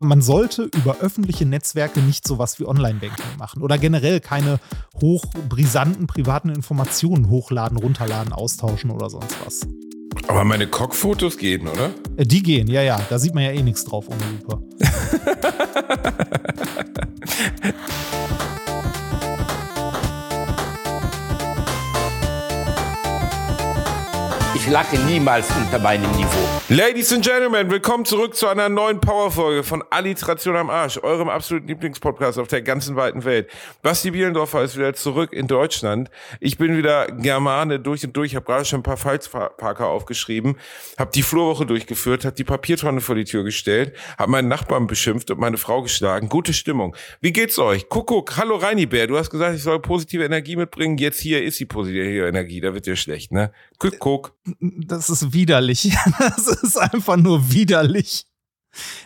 Man sollte über öffentliche Netzwerke nicht sowas wie Online-Banking machen oder generell keine hochbrisanten privaten Informationen hochladen, runterladen, austauschen oder sonst was. Aber meine Cockfotos gehen, oder? Äh, Die gehen, ja, ja. Da sieht man ja eh nichts drauf ohne Lupe. Ich lache niemals unter meinem Niveau. Ladies and Gentlemen, willkommen zurück zu einer neuen Powerfolge von Alliteration am Arsch, eurem absoluten Lieblingspodcast auf der ganzen weiten Welt. Basti Bielendorfer ist wieder zurück in Deutschland. Ich bin wieder Germane durch und durch, habe gerade schon ein paar Falsparker aufgeschrieben, habe die Flurwoche durchgeführt, habe die Papiertonne vor die Tür gestellt, habe meinen Nachbarn beschimpft und meine Frau geschlagen. Gute Stimmung. Wie geht's euch? Kuckuck, hallo Reini Bär, du hast gesagt, ich soll positive Energie mitbringen. Jetzt hier ist die positive Energie, da wird dir schlecht, ne? Kuckuck. Das ist widerlich. Das ist einfach nur widerlich.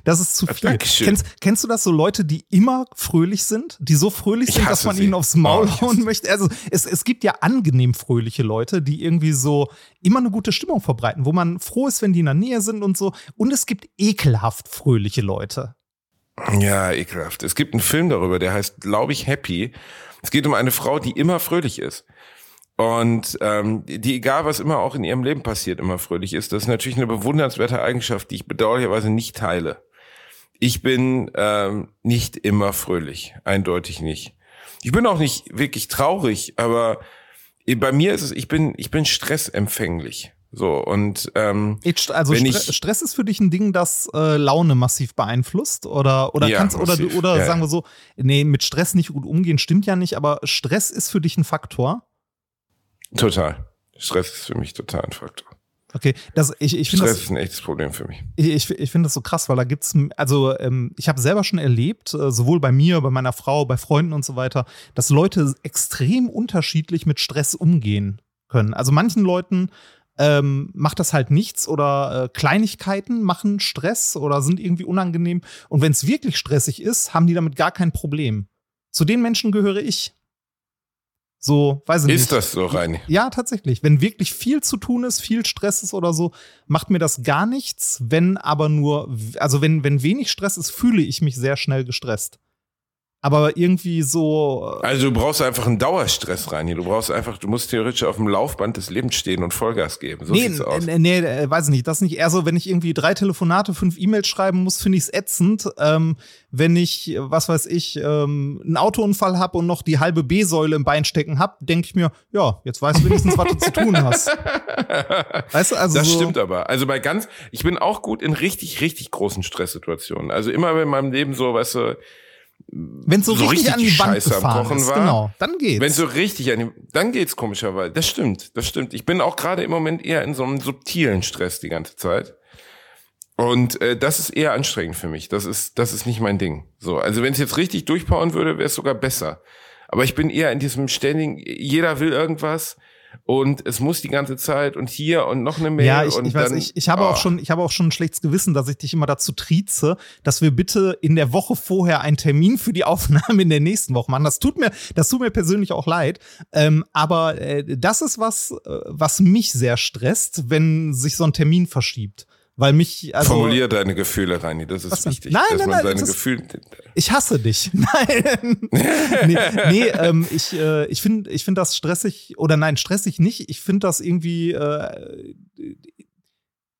Das ist zu viel. Dankeschön. Kennst, kennst du das so Leute, die immer fröhlich sind, die so fröhlich Ich sind, dass man sie. ihnen aufs Maul Oh, hauen möchte? Also es, es gibt ja angenehm fröhliche Leute, die irgendwie so immer eine gute Stimmung verbreiten, wo man froh ist, wenn die in der Nähe sind und so. Und es gibt ekelhaft fröhliche Leute. Ja, ekelhaft. Es gibt einen Film darüber, der heißt, glaube ich, Happy. Es geht um eine Frau, die immer fröhlich ist. Und ähm, die, egal was immer auch in ihrem Leben passiert, immer fröhlich ist. Das ist natürlich eine bewundernswerte Eigenschaft, die ich bedauerlicherweise nicht teile. Ich bin ähm, nicht immer fröhlich, eindeutig nicht. Ich bin auch nicht wirklich traurig, aber bei mir ist es, ich bin, ich bin stressempfänglich. So und ähm, Also Wenn Stre ich- Stress ist für dich ein Ding, das äh, Laune massiv beeinflusst oder oder Ja, kannst oder massiv. oder Ja, sagen wir so, nee, mit Stress nicht gut umgehen stimmt ja nicht, aber Stress ist für dich ein Faktor. Total. Stress ist für mich total ein Faktor. Okay, das ich ich Stress das ist ein echtes Problem für mich. ich, ich, ich finde das so krass, weil da gibt's also ähm, ich habe selber schon erlebt, äh, sowohl bei mir, bei meiner Frau, bei Freunden und so weiter, dass Leute extrem unterschiedlich mit Stress umgehen können. Also manchen Leuten ähm, macht das halt nichts oder äh, Kleinigkeiten machen Stress oder sind irgendwie unangenehm. Und wenn es wirklich stressig ist, haben die damit gar kein Problem. Zu den Menschen gehöre ich. So, weiß ich nicht. Ist das so, Reini? Ja, tatsächlich. Wenn wirklich viel zu tun ist, viel Stress ist oder so, macht mir das gar nichts. Wenn aber nur, also wenn, wenn wenig Stress ist, fühle ich mich sehr schnell gestresst. Aber irgendwie so, äh, Also du brauchst einfach einen Dauerstress, Reini. Du brauchst einfach, du musst theoretisch auf dem Laufband des Lebens stehen und Vollgas geben. So nee, sieht's aus. nee, nee, äh, weiß nicht. Das nicht eher so, wenn ich irgendwie drei Telefonate, fünf E-Mails schreiben muss, finde ich es ätzend. Ähm, wenn ich, was weiß ich, ähm, einen Autounfall habe und noch die halbe B-Säule im Bein stecken hab, denke ich mir, ja, jetzt weißt du wenigstens, was du zu tun hast. Weißt du, also Das so, stimmt aber. Also bei ganz, ich bin auch gut in richtig, richtig großen Stresssituationen. Also immer in meinem Leben so, weißt du, Wenn so, so richtig, richtig an die Wand Scheiße gefahren Kochen ist, war, genau, dann geht's. wenn so richtig an dem, dann geht's komischerweise. Das stimmt, das stimmt. Ich bin auch gerade im Moment eher in so einem subtilen Stress die ganze Zeit. Und äh, das ist eher anstrengend für mich. Das ist, das ist nicht mein Ding. So, also wenn es jetzt richtig durchpowern würde, wäre es sogar besser. Aber ich bin eher in diesem ständigen, jeder will irgendwas und es muss die ganze Zeit und hier und noch eine Mail ja, ich, und ich weiß, dann, ich, ich habe auch oh. schon, ich habe auch schon ein schlechtes Gewissen, dass ich dich immer dazu trieze, dass wir bitte in der Woche vorher einen Termin für die Aufnahme in der nächsten Woche machen. Das tut mir, das tut mir persönlich auch leid. Ähm, aber äh, das ist was, äh, was mich sehr stresst, wenn sich so ein Termin verschiebt. Weil mich, also. Formulier deine Gefühle, Reini, das ist wichtig. Nein, nein, nein, das- Gefühle. Ich hasse dich. Nein. nee, nee ähm, ich, äh, ich finde ich find das stressig, oder nein, stressig nicht. Ich finde das irgendwie, äh,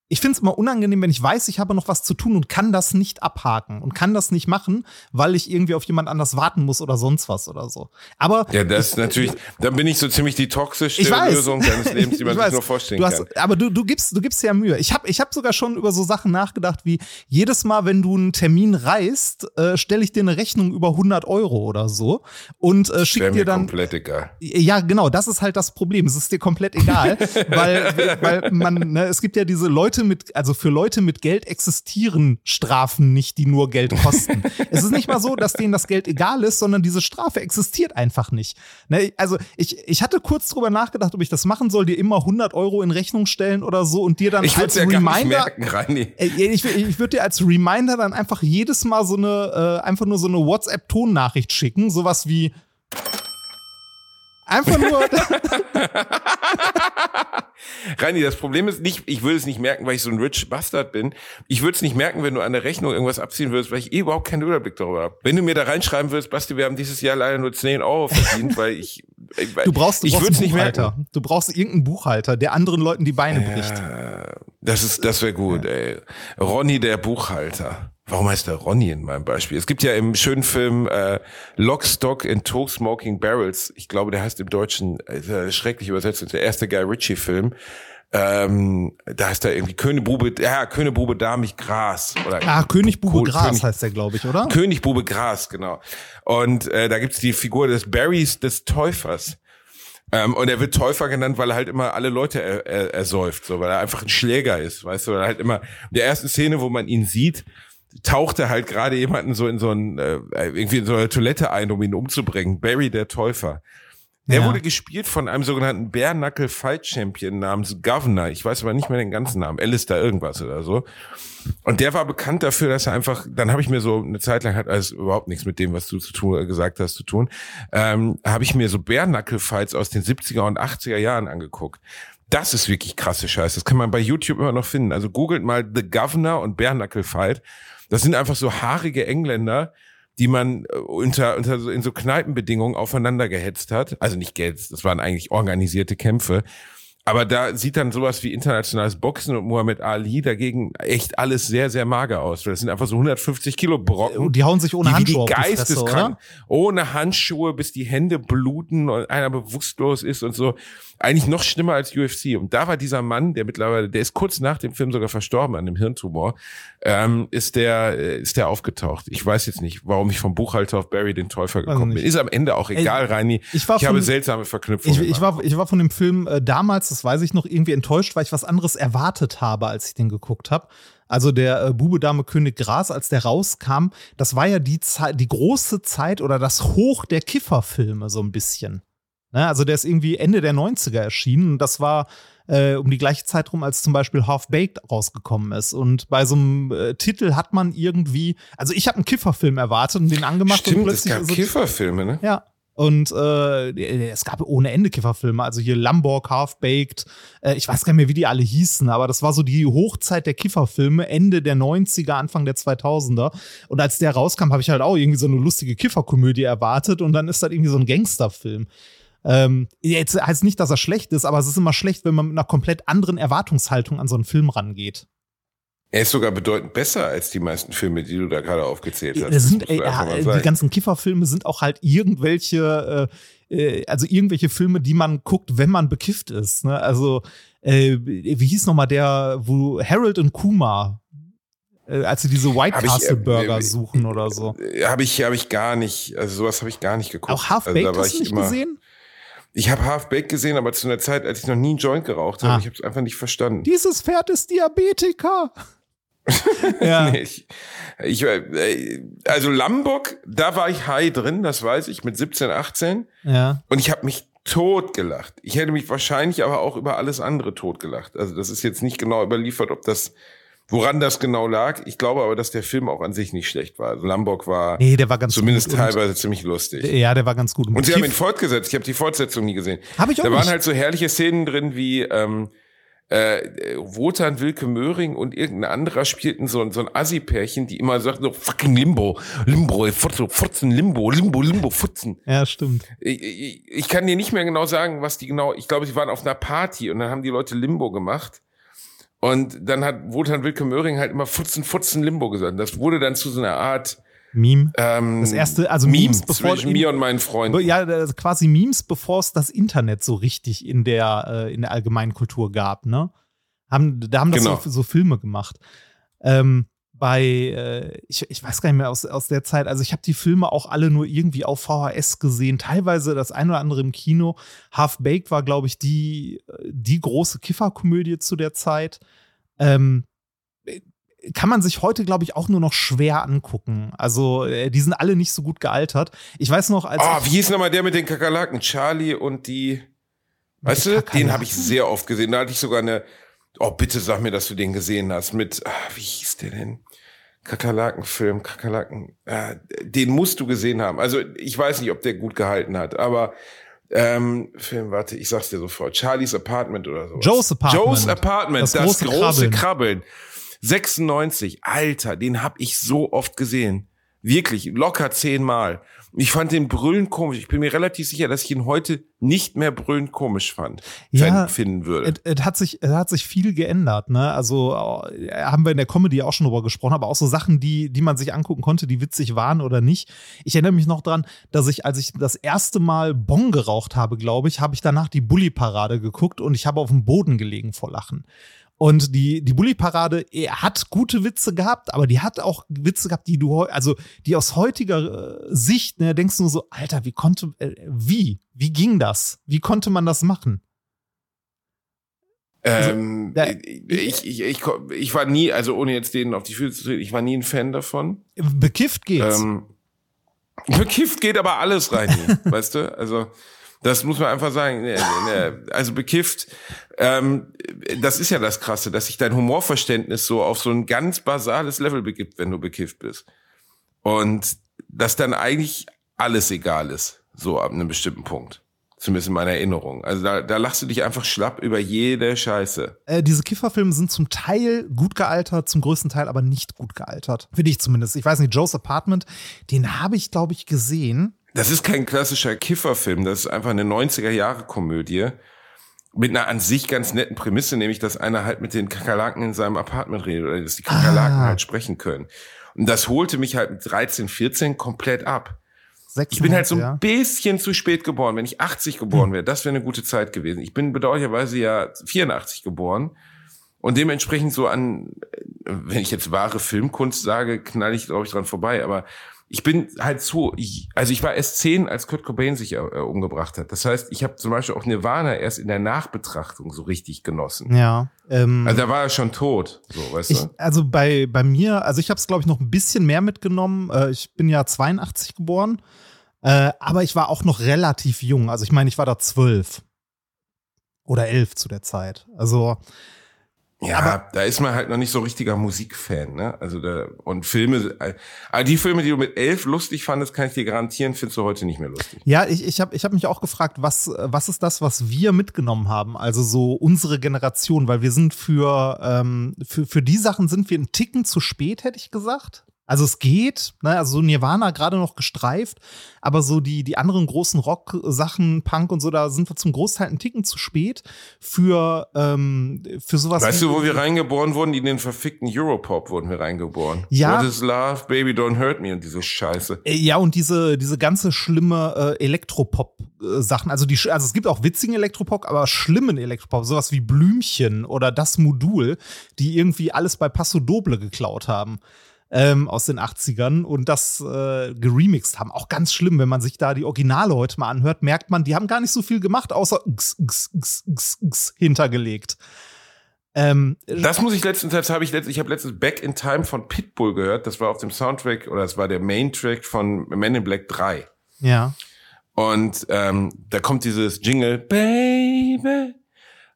ich finde es immer unangenehm, wenn ich weiß, ich habe noch was zu tun und kann das nicht abhaken und kann das nicht machen, weil ich irgendwie auf jemand anders warten muss oder sonst was oder so. Aber Ja, das ist natürlich, dann bin ich so ziemlich die weiß. Lösung deines Lebens, die man Ich sich nur vorstellen du hast, kann. Aber du, du gibst, du gibst ja Mühe. Ich habe ich hab sogar schon über so Sachen nachgedacht, wie jedes Mal, wenn du einen Termin reißt, äh, stelle ich dir eine Rechnung über 100 Euro oder so und äh, schick dir dann. komplett egal. Ja, genau, das ist halt das Problem. Es ist dir komplett egal, weil, weil man, ne, es gibt ja diese Leute mit, also für Leute mit Geld existieren Strafen nicht, die nur Geld kosten. es ist nicht mal so, dass denen das Geld egal ist, sondern diese Strafe existiert einfach nicht. Ne, also ich, ich hatte kurz drüber nachgedacht, ob ich das machen soll, dir immer 100 Euro in Rechnung stellen oder so und dir dann Ich als ja gar nicht Reminder merken. Ey, Ich, ich würde dir als Reminder dann einfach jedes Mal so eine, äh, einfach nur so eine WhatsApp-Tonnachricht schicken, sowas wie. Einfach nur. Reini, das Problem ist nicht, ich würde es nicht merken, weil ich so ein rich Bastard bin. Ich würde es nicht merken, wenn du an der Rechnung irgendwas abziehen würdest, weil ich eh überhaupt keinen Überblick darüber habe. Wenn du mir da reinschreiben würdest, Basti, wir haben dieses Jahr leider nur 10 Euro verdient, weil ich. Du brauchst, du ich brauchst würde es einen nicht merken. Buchhalter. Du brauchst irgendeinen Buchhalter, der anderen Leuten die Beine bricht. Ja, das ist, das wäre gut, ey. Ronny der Buchhalter. Warum heißt der Ronny in meinem Beispiel? Es gibt ja im schönen Film äh, Lock, Stock and Two Smoking Barrels. Ich glaube, der heißt im Deutschen, äh, schrecklich übersetzt, ist der erste Guy Ritchie-Film. Ähm, da heißt er irgendwie Königbube, ja, Königbube Damich Gras. Oder Ah, König Bube Cool, Gras König- heißt der, glaube ich, oder? Königbube Gras, genau. Und äh, da gibt's die Figur des Barrys des Täufers. Ähm, und er wird Täufer genannt, weil er halt immer alle Leute er, er, ersäuft, so, weil er einfach ein Schläger ist, weißt du, weil er halt immer, in der ersten Szene, wo man ihn sieht, taucht er halt gerade jemanden so in so ein, äh, irgendwie in so eine Toilette ein, um ihn umzubringen. Barry der Täufer. Der Ja. wurde gespielt von einem sogenannten Knuckle Fight Champion namens Governor. Ich weiß aber nicht mehr den ganzen Namen. Alistair irgendwas oder so. Und der war bekannt dafür, dass er einfach, dann habe ich mir so eine Zeit lang hat alles überhaupt nichts mit dem, was du zu tun, äh, gesagt hast, zu tun, ähm, habe ich mir so Knuckle Fights aus den 70er und 80er Jahren angeguckt. Das ist wirklich krasse Scheiße. Das kann man bei YouTube immer noch finden. Also googelt mal The Governor und Knuckle Fight. Das sind einfach so haarige Engländer, die man äh, unter, unter so, in so Kneipenbedingungen aufeinander gehetzt hat. Also nicht gehetzt, das waren eigentlich organisierte Kämpfe. Aber da sieht dann sowas wie internationales Boxen und Muhammad Ali dagegen echt alles sehr, sehr mager aus. Das sind einfach so 150 Kilo Brocken. Und die hauen sich ohne die Handschuhe die Geisteskrank, ohne Handschuhe, bis die Hände bluten und einer bewusstlos ist und so. Eigentlich noch schlimmer als UFC. Und da war dieser Mann, der mittlerweile, der ist kurz nach dem Film sogar verstorben an einem Hirntumor, ähm, ist der, äh, ist der aufgetaucht. Ich weiß jetzt nicht, warum ich vom Buchhalter auf Barry den Täufer gekommen bin. nicht. Ist am Ende auch egal, Reini. ich war habe von- seltsame Verknüpfungen. Ich, ich, war, ich war von dem Film äh, damals, das weiß ich noch, irgendwie enttäuscht, weil ich was anderes erwartet habe, als ich den geguckt habe. Also der äh, Bube Dame König Gras, als der rauskam, das war ja die Zeit, die große Zeit oder das Hoch der Kifferfilme so ein bisschen. Ne? Also der ist irgendwie Ende der 90er erschienen und das war äh, um die gleiche Zeit rum, als zum Beispiel Half Baked rausgekommen ist. Und bei so einem äh, Titel hat man irgendwie, also ich habe einen Kifferfilm erwartet und den angemacht und Stimmt, es plötzlich gab ist es- Kifferfilme, ne? ja. Und äh, es gab ohne Ende Kifferfilme, also hier Lamborg, Half-Baked, äh, ich weiß gar nicht mehr, wie die alle hießen, aber das war so die Hochzeit der Kifferfilme, Ende der 90er, Anfang der 2000er. Und als der rauskam, habe ich halt auch irgendwie so eine lustige Kifferkomödie erwartet und dann ist das irgendwie so ein Gangsterfilm. Ähm, jetzt heißt nicht, dass er schlecht ist, aber es ist immer schlecht, wenn man mit einer komplett anderen Erwartungshaltung an so einen Film rangeht. Er ist sogar bedeutend besser als die meisten Filme, die du da gerade aufgezählt hast. Das sind, ey, einfach mal ja, sagen. die ganzen Kifferfilme sind auch halt irgendwelche, äh, äh, also irgendwelche Filme, die man guckt, wenn man bekifft ist. Ne? Also, äh, wie hieß nochmal der, wo Harold und Kuma, äh, als sie diese White Hab Castle Burger äh, suchen oder so. Habe ich, habe ich gar nicht, also sowas habe ich gar nicht geguckt. Auch Half also, hast du ich nicht immer- gesehen? Ich habe Half Baked gesehen, aber zu einer Zeit, als ich noch nie einen Joint geraucht habe, Ah. ich habe es einfach nicht verstanden. Dieses Pferd ist Diabetiker. ja. Nee, ich, ich, äh, also Lombok, da war ich high drin, das weiß ich, mit 17, 18. ja. Und ich habe mich tot gelacht. Ich hätte mich wahrscheinlich aber auch über alles andere tot gelacht. Also das ist jetzt nicht genau überliefert, ob das, woran das genau lag. Ich glaube aber, dass der Film auch an sich nicht schlecht war. Also Lombok war Nee, der war ganz zumindest gut. Und- teilweise ziemlich lustig. Ja, der war ganz gut. Und sie haben ihn fortgesetzt. Ich habe die Fortsetzung nie gesehen. Hab ich auch Da waren nicht. halt so herrliche Szenen drin wie ähm, äh, Wotan Wilke Möhring und irgendein anderer spielten so, so ein Assi-Pärchen, die immer sagten so fucking Limbo, Limbo, Furzen, Furzen, Limbo, Limbo, Limbo, Futzen. ja, stimmt. Ich, ich, ich kann dir nicht mehr genau sagen, was die genau, ich glaube, sie waren auf einer Party und dann haben die Leute Limbo gemacht. Und dann hat Wotan Wilke Möhring halt immer Futzen, Futzen, Limbo gesagt. Das wurde dann zu so einer Art Meme. ähm, Das erste, also Meme Memes, bevor zwischen mir und meinen Freunden. Ja, quasi Memes, bevor es das Internet so richtig in der, äh, in der allgemeinen Kultur gab, ne? Haben, da haben das Genau. so, so Filme gemacht. Ähm, bei, äh, ich, ich weiß gar nicht mehr aus, aus der Zeit, also ich habe die Filme auch alle nur irgendwie auf VHS gesehen, teilweise das ein oder andere im Kino. Half Baked war, glaube ich, die, die große Kifferkomödie zu der Zeit. Ähm, kann man sich heute, glaube ich, auch nur noch schwer angucken. Also, äh, die sind alle nicht so gut gealtert. Ich weiß noch, als. Ah, ich- wie hieß nochmal der mit den Kakerlaken? Charlie und die. Weißt du, den habe ich sehr oft gesehen. Da hatte ich sogar eine. Oh, bitte sag mir, dass du den gesehen hast. Mit, ah, wie hieß der denn? Kakerlakenfilm, Kakerlaken. Äh, den musst du gesehen haben. Also ich weiß nicht, ob der gut gehalten hat, aber Ähm, Film, warte, ich sag's dir sofort. Charlie's Apartment oder so. Joe's Apartment. Joe's Apartment, das, Das große, große große Krabbeln. Krabbeln. 96, Alter, den hab ich so oft gesehen. Wirklich, locker zehnmal. Ich fand den brüllend komisch. Ich bin mir relativ sicher, dass ich ihn heute nicht mehr brüllend komisch fand, Ja, finden würde. Es, hat sich, es hat sich viel geändert, ne? Also äh, haben wir in der Comedy auch schon drüber gesprochen, aber auch so Sachen, die, die man sich angucken konnte, die witzig waren oder nicht. Ich erinnere mich noch dran, dass ich, als ich das erste Mal Bon geraucht habe, glaube ich, habe ich danach die Bully-Parade geguckt und ich habe auf dem Boden gelegen vor Lachen. Und die, die Bully-Parade hat gute Witze gehabt, aber die hat auch Witze gehabt, die du, also die aus heutiger äh, Sicht, ne, denkst du nur so, Alter, wie konnte, äh, wie? Wie ging das? Wie konnte man das machen? ähm, da- ich, ich, ich, ich war nie, also ohne jetzt denen auf die Füße zu treten, ich war nie ein Fan davon. Bekifft geht's. Ähm, bekifft geht aber alles rein hier, weißt du? Also das muss man einfach sagen. Ne, ne, Also bekifft, ähm, das ist ja das Krasse, dass sich dein Humorverständnis so auf so ein ganz basales Level begibt, wenn du bekifft bist. Und dass dann eigentlich alles egal ist, so ab einem bestimmten Punkt. Zumindest in meiner Erinnerung. Also da, da lachst du dich einfach schlapp über jede Scheiße. Äh, diese Kifferfilme sind zum Teil gut gealtert, zum größten Teil aber nicht gut gealtert. Finde ich zumindest. Ich weiß nicht, Joe's Apartment, den habe ich, glaube ich, gesehen. Das ist kein klassischer Kifferfilm, das ist einfach eine 90er-Jahre-Komödie mit einer an sich ganz netten Prämisse, nämlich, dass einer halt mit den Kakerlaken in seinem Apartment redet oder dass die Kakerlaken Ah. halt sprechen können. Und das holte mich halt mit 13, 14 komplett ab. 96, Ich bin halt so ein ja. bisschen zu spät geboren. Wenn ich 80 geboren wäre, das wäre eine gute Zeit gewesen. Ich bin bedauerlicherweise ja 84 geboren. Und dementsprechend so an, wenn ich jetzt wahre Filmkunst sage, knall ich, glaube ich, dran vorbei. Aber ich bin halt so, ich, also ich war erst zehn, als Kurt Cobain sich äh, umgebracht hat. Das heißt, ich habe zum Beispiel auch Nirvana erst in der Nachbetrachtung so richtig genossen. Ja. Ähm, Also da war er schon tot, so, weißt ich, du? also bei, bei mir, also ich habe es, glaube ich, noch ein bisschen mehr mitgenommen. Äh, ich bin ja 82 geboren, äh, aber ich war auch noch relativ jung. Also ich meine, ich war da zwölf oder elf zu der Zeit. Also Ja, Aber- da ist man halt noch nicht so richtiger Musikfan, ne? Also da, und Filme, aber die Filme, die du mit elf lustig fandest, kann ich dir garantieren, findest du heute nicht mehr lustig. Ja, ich, ich habe ich hab mich auch gefragt, was, was ist das, was wir mitgenommen haben? Also so unsere Generation, weil wir sind für, ähm, für, für die Sachen sind wir einen Ticken zu spät, hätte ich gesagt. Also es geht, ne? also so Nirvana gerade noch gestreift, aber so die, die anderen großen Rock-Sachen, Punk und so, da sind wir zum Großteil einen Ticken zu spät für, ähm, für sowas. Weißt du, wo wir reingeboren wurden? In den verfickten Europop wurden wir reingeboren. Ja. What is love, baby, don't hurt me und diese Scheiße. Äh, Ja, und diese, diese ganze schlimme äh, Elektropop-Sachen. Also, die, also es gibt auch witzigen Elektropop, aber schlimmen Elektropop, sowas wie Blümchen oder das Modul, die irgendwie alles bei Passo Doble geklaut haben. Ähm, aus den 80ern und das äh, geremixed haben. Auch ganz schlimm, wenn man sich da die Originale heute mal anhört, merkt man, die haben gar nicht so viel gemacht, außer x, x, x, x, x hintergelegt. Ähm, Das muss ich letztens, das habe ich letztens, ich habe letztens Back in Time von Pitbull gehört. Das war auf dem Soundtrack oder das war der Main-Track von Men in Black 3. ja. Und ähm, da kommt dieses Jingle, Baby,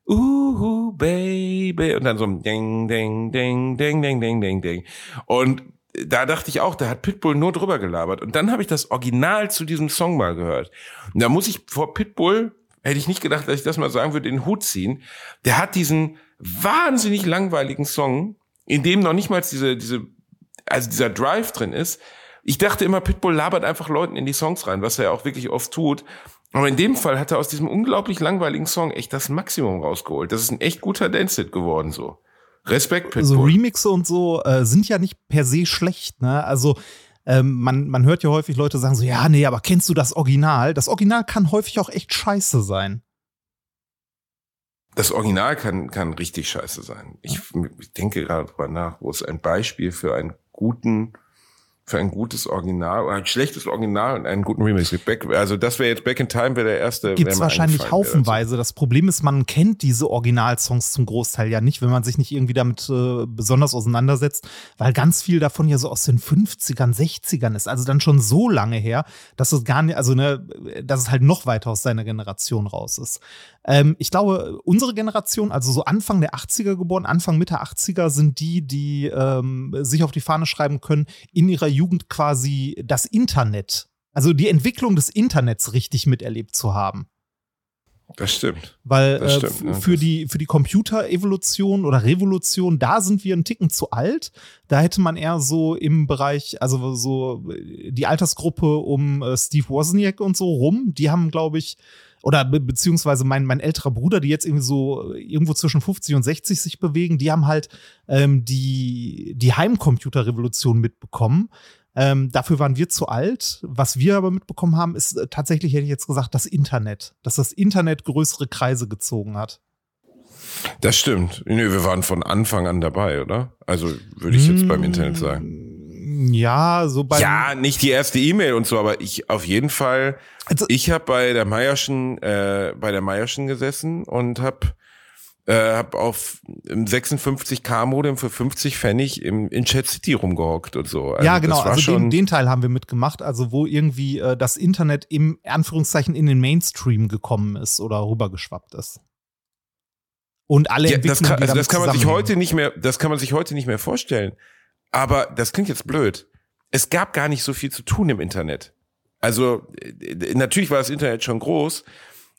uhu, Baby. Und dann so ein Ding, Ding, Ding, Ding, Ding, Ding, Ding, Ding. Und da dachte ich auch, da hat Pitbull nur drüber gelabert. Und dann habe ich das Original zu diesem Song mal gehört. Und da muss ich vor Pitbull, hätte ich nicht gedacht, dass ich das mal sagen würde, den Hut ziehen. Der hat diesen wahnsinnig langweiligen Song, in dem noch nicht mal diese, diese, also dieser Drive drin ist. Ich dachte immer, Pitbull labert einfach Leuten in die Songs rein, was er ja auch wirklich oft tut. Aber in dem Fall hat er aus diesem unglaublich langweiligen Song echt das Maximum rausgeholt. Das ist ein echt guter Dance-Hit geworden, so. Respekt, Pitbull. so Remixe und so äh, sind ja nicht per se schlecht, ne? Also ähm, man, man hört ja häufig Leute sagen so, ja, nee, aber kennst du das Original? Das Original kann häufig auch echt scheiße sein. Das Original kann, kann richtig scheiße sein. Ich, ich denke gerade drüber nach, wo es ein Beispiel für einen guten, für ein gutes Original oder ein schlechtes Original und einen guten Remix. Back, also das wäre jetzt Back in Time, wäre der erste. Gibt es wahrscheinlich haufenweise. Das Problem ist, man kennt diese Originalsongs zum Großteil ja nicht, wenn man sich nicht irgendwie damit äh, besonders auseinandersetzt, weil ganz viel davon ja so aus den 50ern, 60ern ist. Also dann schon so lange her, dass es gar nicht, also ne, dass es halt noch weiter aus seiner Generation raus ist. Ähm, ich glaube, unsere Generation, also so Anfang der 80er geboren, Anfang Mitte 80er, sind die, die ähm, sich auf die Fahne schreiben können, in ihrer Jugend quasi das Internet, also die Entwicklung des Internets richtig miterlebt zu haben. Das stimmt. Weil Das äh, stimmt, ja, für, die, für die Computerevolution oder Revolution, da sind wir einen Ticken zu alt. Da hätte man eher so im Bereich, also so äh, die Altersgruppe um äh, Steve Wozniak und so rum, die haben, glaube ich, oder be beziehungsweise mein, mein älterer Bruder, die jetzt irgendwie so irgendwo zwischen 50 und 60 sich bewegen, die haben halt ähm, die, die Heimcomputerrevolution mitbekommen. Ähm, dafür waren wir zu alt. Was wir aber mitbekommen haben, ist äh, tatsächlich, hätte ich jetzt gesagt, das Internet. Dass das Internet größere Kreise gezogen hat. Das stimmt. Nee, wir waren von Anfang an dabei, oder? Also würde ich jetzt beim Internet sagen. Ja, so bei. Ja, nicht die erste E-Mail und so, aber ich auf jeden Fall. Also- ich habe bei der Meierschen, äh, bei der Meierschen gesessen und habe äh, hab auf im 56K-Modem für 50 Pfennig im, in Chat City rumgehockt und so. Also ja, genau. Das war Also schon, den, den Teil haben wir mitgemacht. Also wo irgendwie äh, das Internet im Anführungszeichen in den Mainstream gekommen ist oder rübergeschwappt ist. Und alle ja, das Entwicklungen, kann, also das kann man sich heute nicht mehr, das kann man sich heute nicht mehr vorstellen. Aber das klingt jetzt blöd. Es gab gar nicht so viel zu tun im Internet. Also äh, natürlich war das Internet schon groß,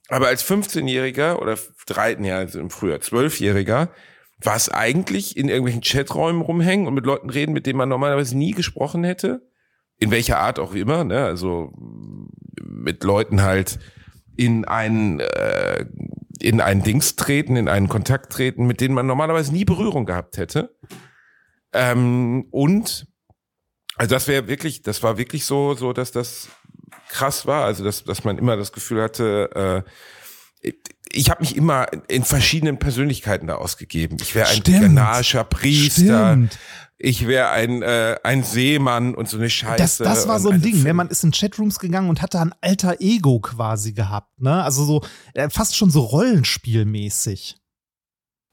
aber als 15-Jähriger oder drei, ja, also im Frühjahr 12-Jähriger war es eigentlich in irgendwelchen Chaträumen rumhängen und mit Leuten reden, mit denen man normalerweise nie gesprochen hätte. In welcher Art auch immer, ne? Also mit Leuten halt in einen äh, in einen Dings treten, in einen Kontakt treten, mit denen man normalerweise nie Berührung gehabt hätte. Ähm, und also das wäre wirklich, das war wirklich so, so dass das krass war, also dass, dass man immer das Gefühl hatte, äh, ich habe mich immer in verschiedenen Persönlichkeiten da ausgegeben. Ich wäre ein ghanaischer Priester, Stimmt. ich wäre ein äh, ein Seemann und so eine Scheiße. Das, das war so ein also Ding, für- ne? Man ist in Chatrooms gegangen und hatte ein alter Ego quasi gehabt, ne? Also so äh, fast schon so Rollenspielmäßig.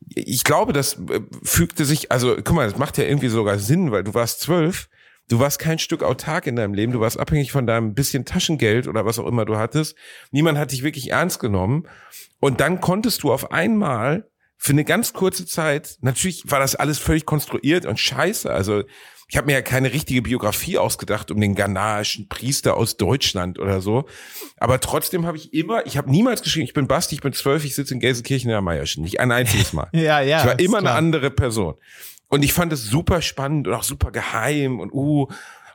Ich glaube, das äh, fügte sich, also guck mal, das macht ja irgendwie sogar Sinn, weil du warst zwölf, du warst kein Stück autark in deinem Leben, du warst abhängig von deinem bisschen Taschengeld oder was auch immer du hattest. Niemand hat dich wirklich ernst genommen. Und dann konntest du auf einmal für eine ganz kurze Zeit, natürlich war das alles völlig konstruiert und scheiße, also ich habe mir ja keine richtige Biografie ausgedacht um den ghanaischen Priester aus Deutschland oder so. Aber trotzdem habe ich immer, ich habe niemals geschrieben, ich bin Basti, ich bin zwölf, ich sitze in Gelsenkirchen in der Meierschen. Nicht ein einziges Mal. Ja, ja. ich war immer eine klar. andere Person. Und ich fand es super spannend und auch super geheim und uh.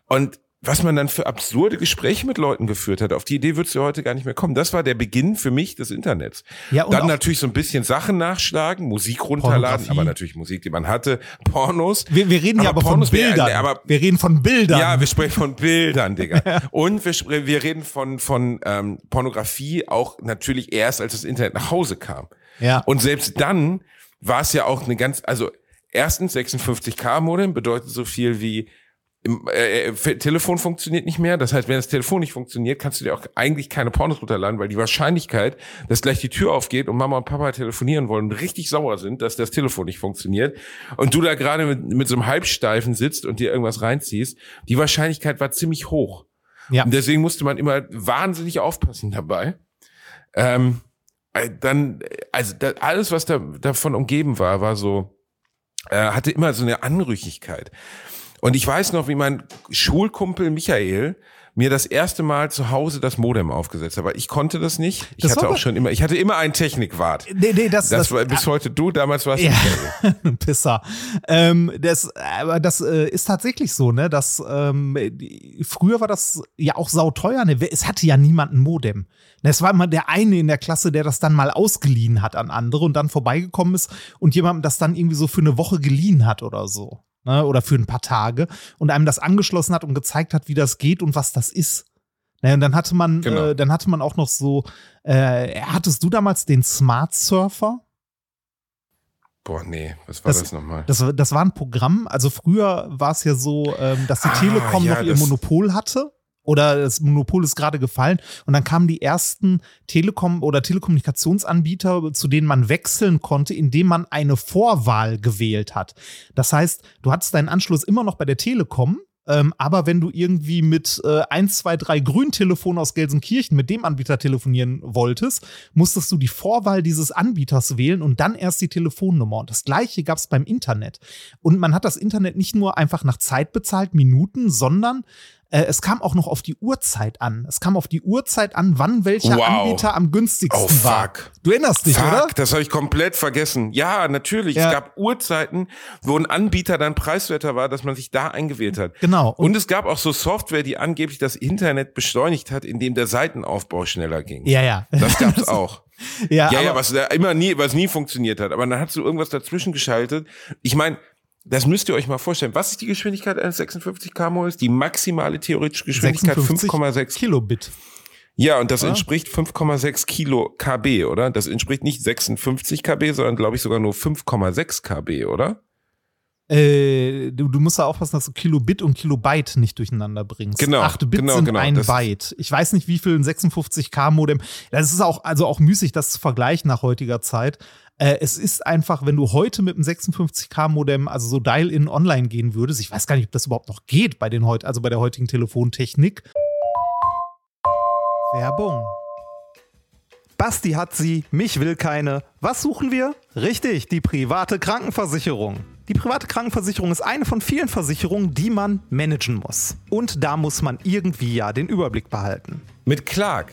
Und was man dann für absurde Gespräche mit Leuten geführt hat, auf die Idee würdest du heute gar nicht mehr kommen. Das war der Beginn für mich des Internets. Ja, und dann natürlich so ein bisschen Sachen nachschlagen, Musik runterladen, aber natürlich Musik, die man hatte, Pornos. Wir, wir reden ja aber von Pornos wär- Bildern. aber wir reden von Bildern. ja, wir sprechen von Bildern, Digga. Und wir, wir reden von, von ähm, Pornografie auch natürlich erst, als das Internet nach Hause kam. Ja. Und selbst dann war es ja auch eine ganz, also erstens 56K-Modem bedeutet so viel wie im, äh, äh, Telefon funktioniert nicht mehr. Das heißt, wenn das Telefon nicht funktioniert, kannst du dir auch eigentlich keine Pornos runterladen, weil die Wahrscheinlichkeit, dass gleich die Tür aufgeht und Mama und Papa telefonieren wollen und richtig sauer sind, dass das Telefon nicht funktioniert und du da gerade mit, mit so einem Halbsteifen sitzt und dir irgendwas reinziehst, die Wahrscheinlichkeit war ziemlich hoch. Ja. Und deswegen musste man immer wahnsinnig aufpassen dabei. Ähm, äh, dann, äh, also da, alles, was da, davon umgeben war, war so, äh, hatte immer so eine Anrüchigkeit. Und ich weiß noch, wie mein Schulkumpel Michael mir das erste Mal zu Hause das Modem aufgesetzt hat, weil ich konnte das nicht. Ich Das hatte auch aber- schon immer, ich hatte immer einen Technikwart. Nee, nee, das, Das, war bis heute du, damals warst du Ja, Michael. Pisser. Ähm, das, aber das äh, ist tatsächlich so, ne? Dass ähm, die, früher war das ja auch sauteuer, ne? Es hatte ja niemand ein Modem. Ne, Es war immer der eine in der Klasse, der das dann mal ausgeliehen hat an andere und dann vorbeigekommen ist und jemandem das dann irgendwie so für eine Woche geliehen hat oder so. Ne? Oder für ein paar Tage und einem das angeschlossen hat und gezeigt hat, wie das geht und was das ist. Ne, und dann hatte man, Genau. äh, dann hatte man auch noch so, äh, hattest du damals den Smart Surfer? Boah, nee, was war Das- das, nochmal? Das, das war ein Programm, also früher war es ja so, ähm, dass die Ah, Telekom ja, noch ihr Monopol hatte. Oder das Monopol ist gerade gefallen. Und dann kamen die ersten Telekom- oder Telekommunikationsanbieter, zu denen man wechseln konnte, indem man eine Vorwahl gewählt hat. Das heißt, du hattest deinen Anschluss immer noch bei der Telekom, ähm, aber wenn du irgendwie mit äh, 1, 2, 3 Grüntelefon aus Gelsenkirchen mit dem Anbieter telefonieren wolltest, musstest du die Vorwahl dieses Anbieters wählen und dann erst die Telefonnummer. Und das gleiche gab es beim Internet. Und man hat das Internet nicht nur einfach nach Zeit bezahlt, Minuten, sondern Äh, es kam auch noch auf die Uhrzeit an. Es kam auf die Uhrzeit an, wann welcher Wow. Anbieter am günstigsten Oh, war. fuck. Du erinnerst dich, Fuck, oder? das habe ich komplett vergessen. Ja, natürlich. Ja. Es gab Uhrzeiten, wo ein Anbieter dann preiswerter war, dass man sich da eingewählt hat. Genau. Und es gab auch so Software, die angeblich das Internet beschleunigt hat, indem der Seitenaufbau schneller ging. ja, ja. Das gab's auch. ja, Ja, ja, was da immer nie, was nie funktioniert hat. Aber dann hast du irgendwas dazwischen geschaltet. Ich meine, das müsst ihr euch mal vorstellen. Was ist die Geschwindigkeit eines 56 km/h? Die maximale theoretische Geschwindigkeit 56 5,6. Kilobit. Ja, und das Oder? entspricht 5,6 Kilo KB, oder? Das entspricht nicht 56 KB, sondern glaube ich sogar nur 5,6 KB, oder? Äh, du, du musst da aufpassen, dass du Kilobit und Kilobyte nicht durcheinander bringst. Genau, 8 Bit genau, sind genau. ein Byte. Ich weiß nicht, wie viel ein 56K-Modem. Das ist auch, also auch müßig, das zu vergleichen nach heutiger Zeit. Äh, es ist einfach, wenn du heute mit einem 56K-Modem, also so Dial-In online gehen würdest, ich weiß gar nicht, ob das überhaupt noch geht bei den heut, also bei der heutigen Telefontechnik. Werbung. Basti hat sie, mich will keine. Was suchen wir? Richtig, die private Krankenversicherung. Die private Krankenversicherung ist eine von vielen Versicherungen, die man managen muss. Und da muss man irgendwie ja den Überblick behalten. Mit Clark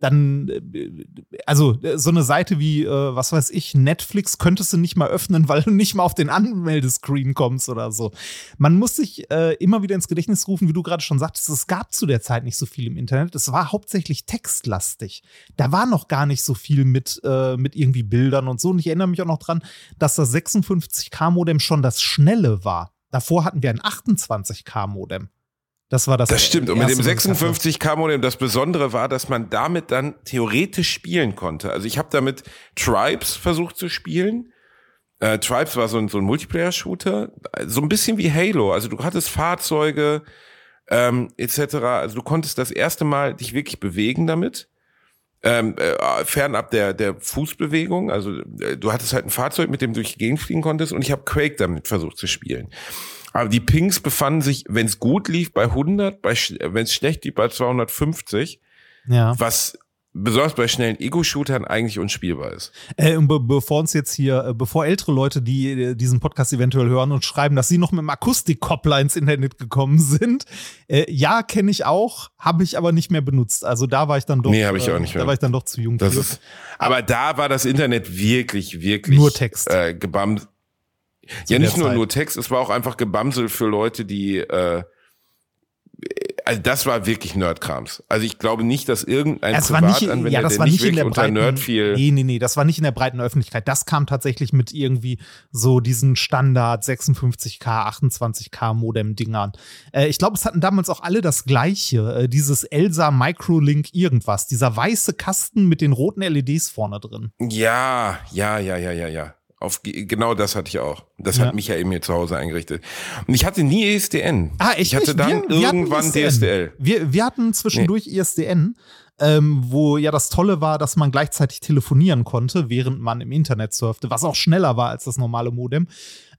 dann, äh, also äh, so eine Seite wie, äh, was weiß ich, Netflix könntest du nicht mal öffnen, weil du nicht mal auf den Anmeldescreen kommst oder so. Man muss sich äh, immer wieder ins Gedächtnis rufen, wie du gerade schon sagtest, es gab zu der Zeit nicht so viel im Internet. Es war hauptsächlich textlastig. Da war noch gar nicht so viel mit, äh, mit irgendwie Bildern und so. Und ich erinnere mich auch noch dran, dass das 56K-Modem schon das Schnelle war. Davor hatten wir ein 28K-Modem. Das war das. Das stimmt. Und mit dem erste, was ich hatte. 56K-Modem, das Besondere war, dass man damit dann theoretisch spielen konnte. Also ich habe damit Tribes versucht zu spielen. Äh, Tribes war so ein, so ein Multiplayer-Shooter, so ein bisschen wie Halo. Also du hattest Fahrzeuge ähm, etc. Also du konntest das erste Mal dich wirklich bewegen damit. Ähm, äh, fernab der, der Fußbewegung. Also äh, du hattest halt ein Fahrzeug, mit dem du durch die Gegend fliegen konntest und ich habe Quake damit versucht zu spielen. Aber die Pings befanden sich, wenn es gut lief, bei 100, bei wenn es schlecht lief, bei 250, Ja. was besonders bei schnellen Ego-Shootern eigentlich unspielbar ist. Äh, und be bevor uns jetzt hier, äh, bevor ältere Leute, die äh, diesen Podcast eventuell hören und schreiben, dass sie noch mit dem Akustikkoppler ins Internet gekommen sind, äh, ja, kenne ich auch, habe ich aber nicht mehr benutzt. Also da war ich dann doch, Nee, hab ich auch äh, nicht mehr. da war ich dann doch zu jung Das für. ist, aber da war das Internet wirklich, wirklich Nur Text. Äh, gebams. Ja, nicht nur Zeit. nur Text, es war auch einfach Gebamsel für Leute, die äh, also das war wirklich Nerdkrams. Also ich glaube nicht, dass irgendein nicht, Privatanwender, ja, das war nicht nicht in der breiten, Nerd fiel. nee, nee, nee, das war nicht in der breiten Öffentlichkeit. Das kam tatsächlich mit irgendwie so diesen Standard 56K, 28K Modem-Dingern. Äh, ich glaube, es hatten damals auch alle das gleiche, äh, dieses Elsa Microlink irgendwas, dieser weiße Kasten mit den roten LEDs vorne drin. Ja, ja, ja, ja, ja, ja. Auf, genau das hatte ich auch. Das Ja. hat Michael mir zu Hause eingerichtet. Und ich hatte nie E ESDN. Ah, echt Ich hatte nicht? dann Wir- wir irgendwann ISDN. DSDL. Wir, wir hatten zwischendurch ISDN, ähm, wo ja das Tolle war, dass man gleichzeitig telefonieren konnte, während man im Internet surfte, was auch schneller war als das normale Modem.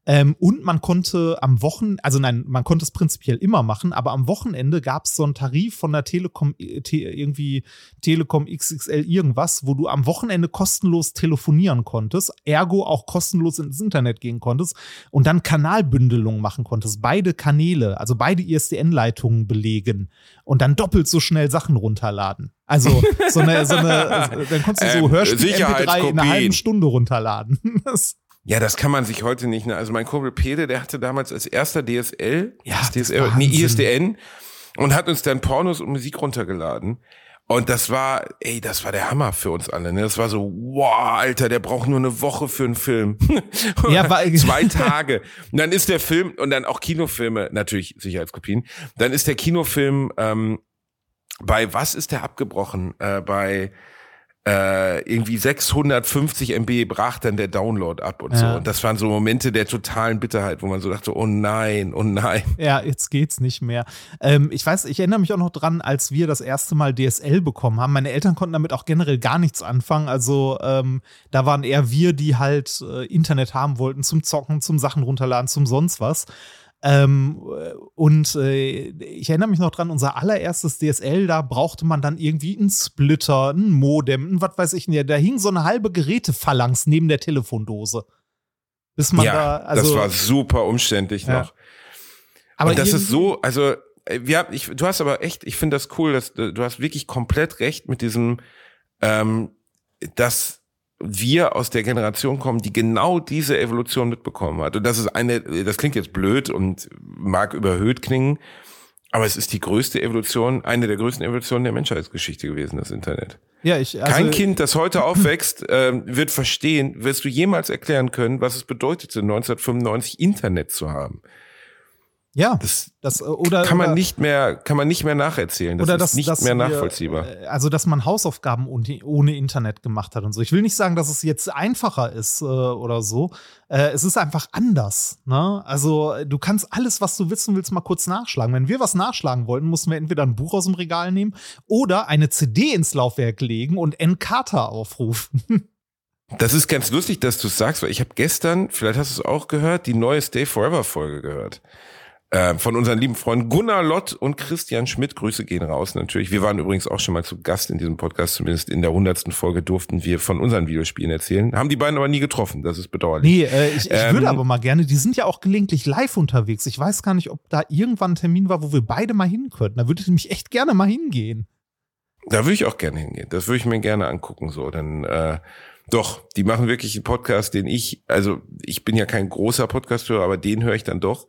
Ähm, und man konnte am Wochenende, also nein, man konnte es prinzipiell immer machen, aber am Wochenende gab es so einen Tarif von der Telekom, äh, te, irgendwie Telekom XXL irgendwas, wo du am Wochenende kostenlos telefonieren konntest, ergo auch kostenlos ins Internet gehen konntest und dann Kanalbündelung machen konntest. Beide Kanäle, also beide ISDN-Leitungen belegen und dann doppelt so schnell Sachen runterladen. Also so eine, so eine dann konntest du so Ähm, Hörspiel MP3 in einer halben Stunde runterladen. Das- Ja, das kann man sich heute nicht. Ne? Also mein Kumpel Pede, der hatte damals als erster DSL, Ja, DSL, nee. ISDN und hat uns dann Pornos und Musik runtergeladen. Und das war, ey, das war der Hammer für uns alle. Ne? Das war so, wow, Alter, der braucht nur eine Woche für einen Film. Ja, Zwei Tage. Und dann ist der Film, und dann auch Kinofilme, natürlich Sicherheitskopien, dann ist der Kinofilm ähm, bei, was ist der abgebrochen? Äh, bei äh, irgendwie 650 MB brach dann der Download ab und so. Ja. Und das waren so Momente der totalen Bitterheit, wo man so dachte, oh nein, oh nein. Ja, jetzt geht's nicht mehr. Ähm, ich weiß, ich erinnere mich auch noch dran, als wir das erste Mal DSL bekommen haben. Meine Eltern konnten damit auch generell gar nichts anfangen. Also ähm, da waren eher wir, die halt äh, Internet haben wollten zum Zocken, zum Sachen runterladen, zum sonst was. Ähm, und äh, ich erinnere mich noch dran, unser allererstes DSL, da brauchte man dann irgendwie einen Splitter, einen Modem, ein was weiß ich nicht. Da hing so eine halbe Gerätephalanx neben der Telefondose. Bis man ja, da, also, das war super umständlich Ja. noch. aber und das ist so, also äh, wir, ich, du hast aber echt, ich finde das cool, dass du hast wirklich komplett recht mit diesem, ähm, dass wir aus der Generation kommen, die genau diese Evolution mitbekommen hat. Und das ist eine, das klingt jetzt blöd und mag überhöht klingen, aber es ist die größte Evolution, eine der größten Evolutionen der Menschheitsgeschichte gewesen, das Internet. Ja, ich, also, Kein Kind, das heute aufwächst, ähm, wird verstehen, wirst du jemals erklären können, was es bedeutete, 1995 Internet zu haben. Ja, Das das äh, oder kann man oder, nicht mehr, kann man nicht mehr nacherzählen. Das oder ist dass, nicht dass mehr wir, nachvollziehbar. äh, Also, dass man Hausaufgaben ohne, ohne Internet gemacht hat und so. Ich will nicht sagen, dass es jetzt einfacher ist äh, oder so. Äh, es ist einfach anders. Ne? Also, du kannst alles, was du wissen willst, mal kurz nachschlagen. Wenn wir was nachschlagen wollten, mussten wir entweder ein Buch aus dem Regal nehmen oder eine CD ins Laufwerk legen und Encarta aufrufen. Das ist ganz lustig, dass du es sagst, weil ich habe gestern, vielleicht hast du es auch gehört, die neue Stay Forever Folge gehört. Äh, von unseren lieben Freunden Gunnar Lott und Christian Schmidt. Grüße gehen raus natürlich. Wir waren übrigens auch schon mal zu Gast in diesem Podcast, zumindest in der hundertsten Folge durften wir von unseren Videospielen erzählen. Haben die beiden aber nie getroffen, das ist bedauerlich. Nee, äh, ich, ich Ähm, würde aber mal gerne, die sind ja auch gelegentlich live unterwegs. Ich weiß gar nicht, ob da irgendwann ein Termin war, wo wir beide mal hin könnten. Da würde ich nämlich echt gerne mal hingehen. Da würde ich auch gerne hingehen. Das würde ich mir gerne angucken. So, dann äh, doch, die machen wirklich einen Podcast, den ich, also ich bin ja kein großer Podcast-Hörer, aber den höre ich dann doch.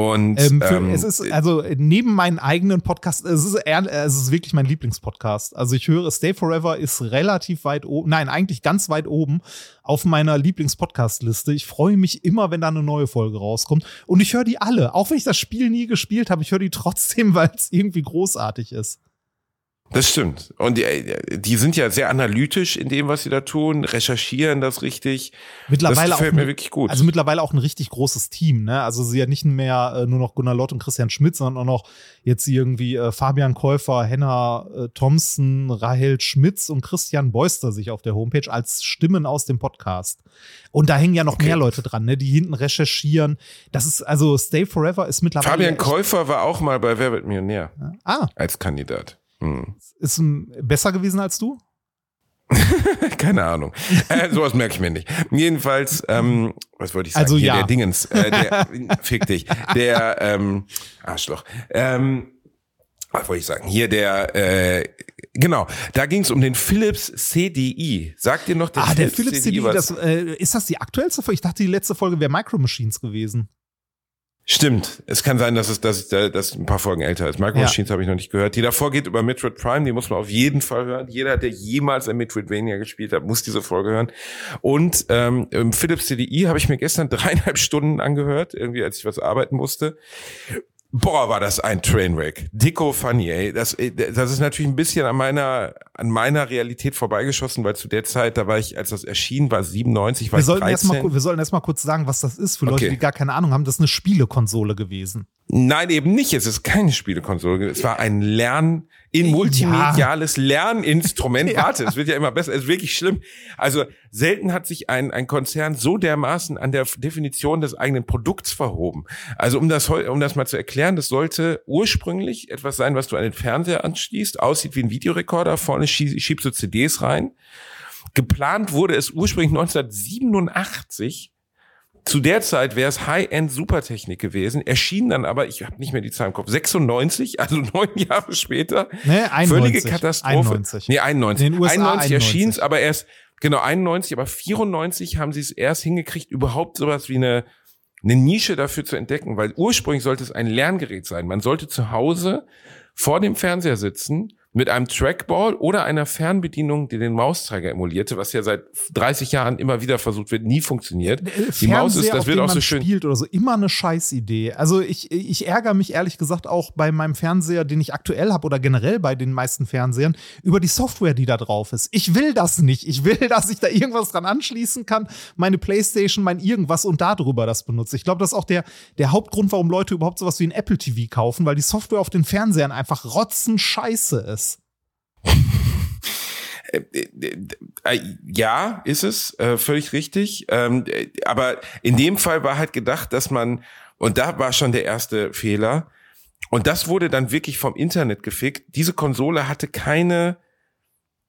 Und Ähm, für, ähm, es ist also neben meinen eigenen Podcast, es ist, es ist wirklich mein Lieblingspodcast. Also ich höre Stay Forever ist relativ weit oben, nein, eigentlich ganz weit oben auf meiner Lieblingspodcast-Liste. Ich freue mich immer, wenn da eine neue Folge rauskommt. Und ich höre die alle, auch wenn ich das Spiel nie gespielt habe, ich höre die trotzdem, weil es irgendwie großartig ist. Das stimmt. Und die, die sind ja sehr analytisch in dem, was sie da tun, recherchieren das richtig. Mittlerweile das gefällt auch mir wirklich gut. Also mittlerweile auch ein richtig großes Team, ne? Also sie ja nicht mehr äh, nur noch Gunnar Lott und Christian Schmidt, sondern auch noch jetzt irgendwie äh, Fabian Käufer, Henna äh, Thompson, Rahel Schmitz und Christian Beuster sich auf der Homepage als Stimmen aus dem Podcast. Und da hängen ja noch Okay. mehr Leute dran, ne? Die hinten recherchieren. Das ist also Stay Forever ist mittlerweile Fabian Käufer war auch mal bei Wer wird Millionär Ah, als Kandidat. Hm. ist besser gewesen als du? Keine Ahnung. Äh, sowas merke ich mir nicht. Jedenfalls, ähm, was wollte ich sagen? Also Hier, ja. Der Dingens, äh, der, fick dich, der ähm, Arschloch. Ähm, was wollte ich sagen? Hier der, äh, genau, da ging es um den Philips CDI. Sagt ihr noch der ah, der Philips CD, was? das, äh, ist das die aktuellste Folge? Ich dachte, die letzte Folge wäre Micro Machines gewesen. Stimmt. Es kann sein, dass es, dass, dass dass ein paar Folgen älter ist. Micro Ja. Machines habe ich noch nicht gehört. Die davor geht über Metroid Prime, die muss man auf jeden Fall hören. Jeder, der jemals ein Metroidvania gespielt hat, muss diese Folge hören. Und ähm, im Philips CDI habe ich mir gestern dreieinhalb Stunden angehört, irgendwie als ich was arbeiten musste. Boah, war das ein Trainwreck. Dicko funny, ey. Das, äh, das ist natürlich ein bisschen an meiner, an meiner Realität vorbeigeschossen, weil zu der Zeit, da war ich, als das erschien, war 97, war Wir ich sollten, erst 13. mal, wir sollten erst mal kurz sagen, was das ist für Leute, Okay. die gar keine Ahnung haben. Das ist eine Spielekonsole gewesen. Nein, eben nicht. Es ist keine Spielekonsole. Es war ein Lern, in multimediales Lerninstrument. Ja. Warte, es wird ja immer besser. Es ist wirklich schlimm. Also selten hat sich ein, ein Konzern so dermaßen an der Definition des eigenen Produkts verhoben. Also um das, um das mal zu erklären, das sollte ursprünglich etwas sein, was du an den Fernseher anschließt, aussieht wie ein Videorekorder, vorne schie- schiebst du CDs rein. Geplant wurde es ursprünglich 1987 zu der Zeit wäre es High-End Supertechnik gewesen, erschien dann aber, ich habe nicht mehr die Zahl im Kopf, 96, also neun Jahre später. Nee, 91. Völlige Katastrophe. 91. Nee, 91. In den USA 91 erschien 91. es, aber erst, genau, 91, aber 94 haben sie es erst hingekriegt, überhaupt sowas wie eine, eine Nische dafür zu entdecken, weil ursprünglich sollte es ein Lerngerät sein. Man sollte zu Hause vor dem Fernseher sitzen mit einem Trackball oder einer Fernbedienung, die den Mauszeiger emulierte, was ja seit 30 Jahren immer wieder versucht wird, nie funktioniert. Die Maus ist, das wird auch so schön. spielt oder so, immer eine Scheißidee. Also ich, ich ärgere mich ehrlich gesagt auch bei meinem Fernseher, den ich aktuell habe oder generell bei den meisten Fernsehern, über die Software, die da drauf ist. Ich will das nicht. Ich will, dass ich da irgendwas dran anschließen kann, meine Playstation, mein irgendwas und darüber das benutze. Ich glaube, das ist auch der, der Hauptgrund, warum Leute überhaupt sowas wie ein Apple TV kaufen, weil die Software auf den Fernsehern einfach rotzenscheiße ist. Äh, äh, ja, ist es, äh, völlig richtig. Ähm, äh, aber in dem Fall war halt gedacht, dass man, und da war schon der erste Fehler, und das wurde dann wirklich vom Internet gefickt. Diese Konsole hatte keine,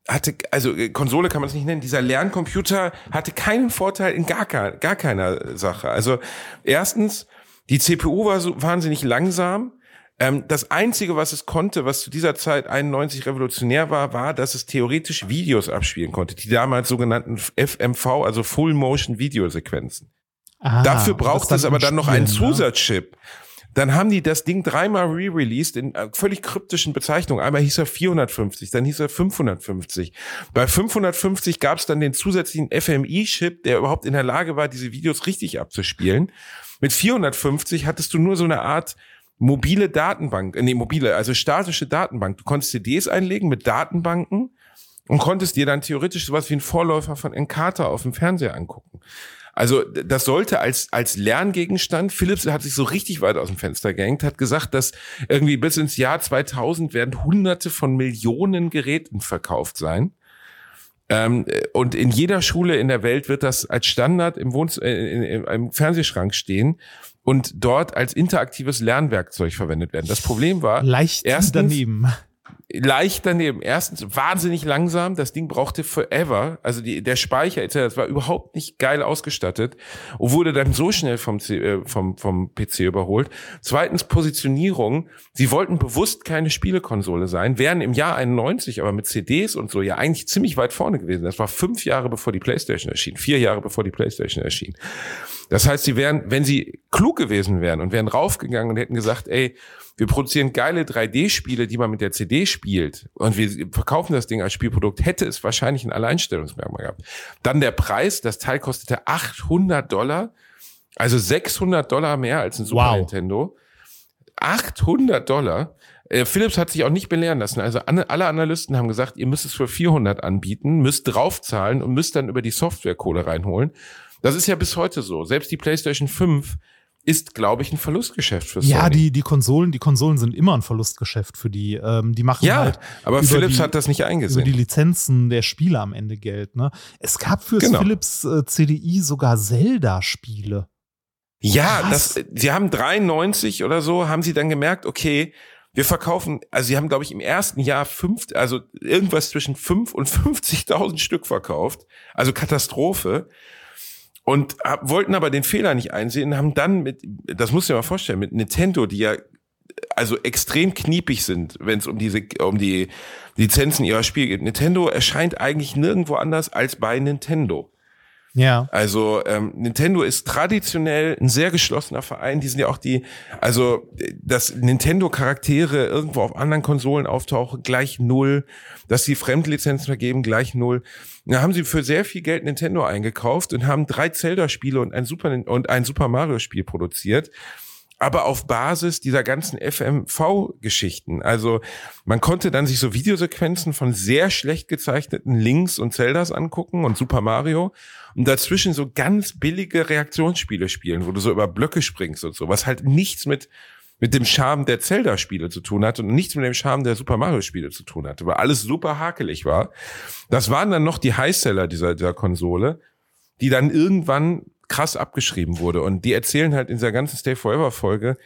hatte, also äh, Konsole kann man es nicht nennen, dieser Lerncomputer hatte keinen Vorteil in gar, gar keiner Sache. Also erstens, die CPU war so wahnsinnig langsam. Ähm, das Einzige, was es konnte, was zu dieser Zeit 91 revolutionär war, war, dass es theoretisch Videos abspielen konnte. Die damals sogenannten FMV, also Full Motion Videosequenzen. Ah, Dafür braucht es aber dann noch einen ne? Zusatzchip. Dann haben die das Ding dreimal re-released in äh, völlig kryptischen Bezeichnungen. Einmal hieß er 450, dann hieß er 550. Bei 550 gab es dann den zusätzlichen FMI-Chip, der überhaupt in der Lage war, diese Videos richtig abzuspielen. Mit 450 hattest du nur so eine Art mobile Datenbank, äh, nee, mobile, also statische Datenbank. Du konntest CDs einlegen mit Datenbanken und konntest dir dann theoretisch sowas wie ein Vorläufer von Encarta auf dem Fernseher angucken. Also das sollte als, als Lerngegenstand, Philips hat sich so richtig weit aus dem Fenster gehängt, hat gesagt, dass irgendwie bis ins Jahr 2000 werden hunderte von Millionen Geräten verkauft sein. Ähm, äh, und in jeder Schule in der Welt wird das als Standard im, Wohnz äh, im Fernsehschrank stehen und dort als interaktives Lernwerkzeug verwendet werden. Das Problem war, Leicht Erstens- daneben. leicht daneben. Erstens wahnsinnig langsam. Das Ding brauchte forever. Also die, der Speicher etc. Das war überhaupt nicht geil ausgestattet und wurde dann so schnell vom, äh, vom, vom PC überholt. Zweitens Positionierung. Sie wollten bewusst keine Spielekonsole sein, wären im Jahr 91 aber mit CDs und so ja eigentlich ziemlich weit vorne gewesen. Das war fünf Jahre bevor die PlayStation erschien, vier Jahre bevor die PlayStation erschien. Das heißt, sie wären, wenn sie klug gewesen wären und wären raufgegangen und hätten gesagt, ey, wir produzieren geile 3D-Spiele, die man mit der CD spielt und wir verkaufen das Ding als Spielprodukt, hätte es wahrscheinlich ein Alleinstellungsmerkmal gehabt. Dann der Preis, das Teil kostete 800 Dollar, also 600 Dollar mehr als ein Super Wow. Nintendo. 800 Dollar. Äh, Philips hat sich auch nicht belehren lassen. Also alle Analysten haben gesagt, ihr müsst es für 400 anbieten, müsst draufzahlen und müsst dann über die Softwarekohle reinholen. Das ist ja bis heute so. Selbst die PlayStation 5 ist, glaube ich, ein Verlustgeschäft für Sony. Ja, die, die Konsolen, die Konsolen sind immer ein Verlustgeschäft für die. Ähm, die machen ja halt aber über Philips die, hat das nicht über eingesehen. die Lizenzen der Spiele am Ende Geld. Ne? Es gab fürs Genau. Philips äh, CDI sogar Zelda-Spiele. Ja, Was? das, sie haben 93 oder so, haben sie dann gemerkt, okay, wir verkaufen, also sie haben, glaube ich, im ersten Jahr fünf, also irgendwas zwischen fünf und 50.000 Stück verkauft. Also Katastrophe. Und hab, wollten aber den Fehler nicht einsehen, haben dann mit, das musst du dir mal vorstellen, mit Nintendo, die ja also extrem kniepig sind, wenn es um diese um die Lizenzen ihrer Spiele geht. Nintendo erscheint eigentlich nirgendwo anders als bei Nintendo. Ja. Also ähm, Nintendo ist traditionell ein sehr geschlossener Verein. Die sind ja auch die, also äh, dass Nintendo-Charaktere irgendwo auf anderen Konsolen auftauchen, gleich null. Dass sie Fremdlizenzen vergeben, gleich null. Da haben sie für sehr viel Geld Nintendo eingekauft und haben drei Zelda-Spiele und ein Super und ein Super Mario-Spiel produziert. aber auf Basis dieser ganzen FMV-Geschichten. Also man konnte dann sich so Videosequenzen von sehr schlecht gezeichneten Links und Zeldas angucken und Super Mario und dazwischen so ganz billige Reaktionsspiele spielen, wo du so über Blöcke springst und so, was halt nichts mit mit dem Charme der Zelda-Spiele zu tun hatte und nichts mit dem Charme der Super Mario-Spiele zu tun hatte, weil alles super hakelig war. Das waren dann noch die Highseller dieser, dieser Konsole, die dann irgendwann krass abgeschrieben wurde. Und die erzählen halt in dieser ganzen Stay Forever Folge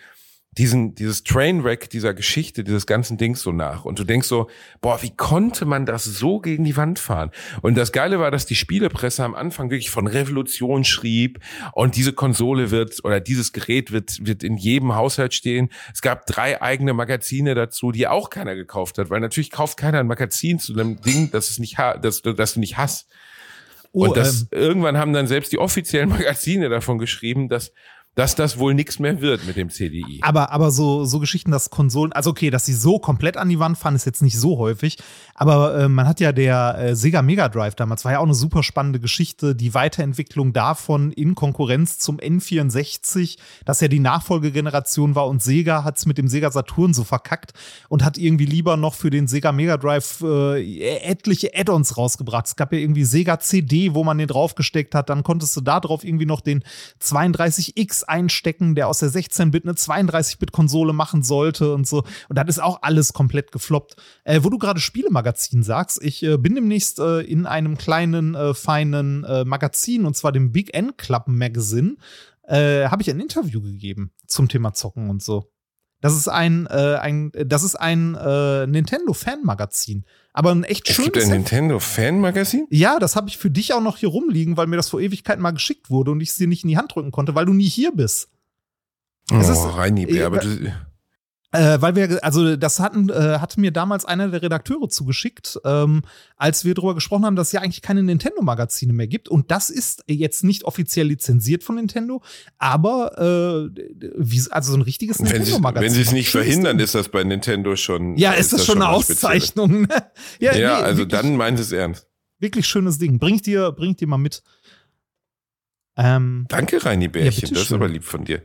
diesen, dieses Trainwreck dieser Geschichte, dieses ganzen Dings so nach. Und du denkst so, boah, wie konnte man das so gegen die Wand fahren? Und das Geile war, dass die Spielepresse am Anfang wirklich von Revolution schrieb und diese Konsole wird oder dieses Gerät wird, wird in jedem Haushalt stehen. Es gab drei eigene Magazine dazu, die auch keiner gekauft hat, weil natürlich kauft keiner ein Magazin zu einem Ding, das es nicht, das, das du nicht hast. Oh, und das, ähm, irgendwann haben dann selbst die offiziellen Magazine davon geschrieben, dass dass das wohl nichts mehr wird mit dem CDI. Aber, aber so, so Geschichten, dass Konsolen, also okay, dass sie so komplett an die Wand fahren, ist jetzt nicht so häufig. Aber äh, man hat ja der äh, Sega Mega Drive damals, war ja auch eine super spannende Geschichte, die Weiterentwicklung davon in Konkurrenz zum N64, das ja die Nachfolgegeneration war und Sega hat es mit dem Sega Saturn so verkackt und hat irgendwie lieber noch für den Sega Mega Drive äh, etliche Add-ons rausgebracht. Es gab ja irgendwie Sega CD, wo man den draufgesteckt hat, dann konntest du da drauf irgendwie noch den 32X einstecken, der aus der 16-Bit eine 32-Bit-Konsole machen sollte und so. Und das ist auch alles komplett gefloppt. Äh, wo du gerade Spielemagazin sagst, ich äh, bin demnächst äh, in einem kleinen, äh, feinen äh, Magazin, und zwar dem Big N Club Magazine, äh, habe ich ein Interview gegeben zum Thema Zocken und so. Das ist ein, ein das ist ein Nintendo-Fan-Magazin. Aber ein echt schönes. Es gibt ein Nintendo-Fan-Magazin? Ja, das habe ich für dich auch noch hier rumliegen, weil mir das vor Ewigkeiten mal geschickt wurde und ich es dir nicht in die Hand drücken konnte, weil du nie hier bist. Oh, Reini, äh, aber du, äh, weil wir, also das hatten, äh, hatte mir damals einer der Redakteure zugeschickt, ähm, als wir darüber gesprochen haben, dass es ja eigentlich keine Nintendo-Magazine mehr gibt. Und das ist jetzt nicht offiziell lizenziert von Nintendo, aber äh, wie, also so ein richtiges Nintendo-Magazin. Wenn sie es nicht verhindern, ist das bei Nintendo schon. Ja, ist, ist das, schon eine Auszeichnung. Ne? ja, ja nee, also wirklich, dann meint es ernst. Wirklich schönes Ding. Bring dir, bring dir mal mit. Ähm, Danke, Reini Bärchen. Ja, das ist aber lieb von dir.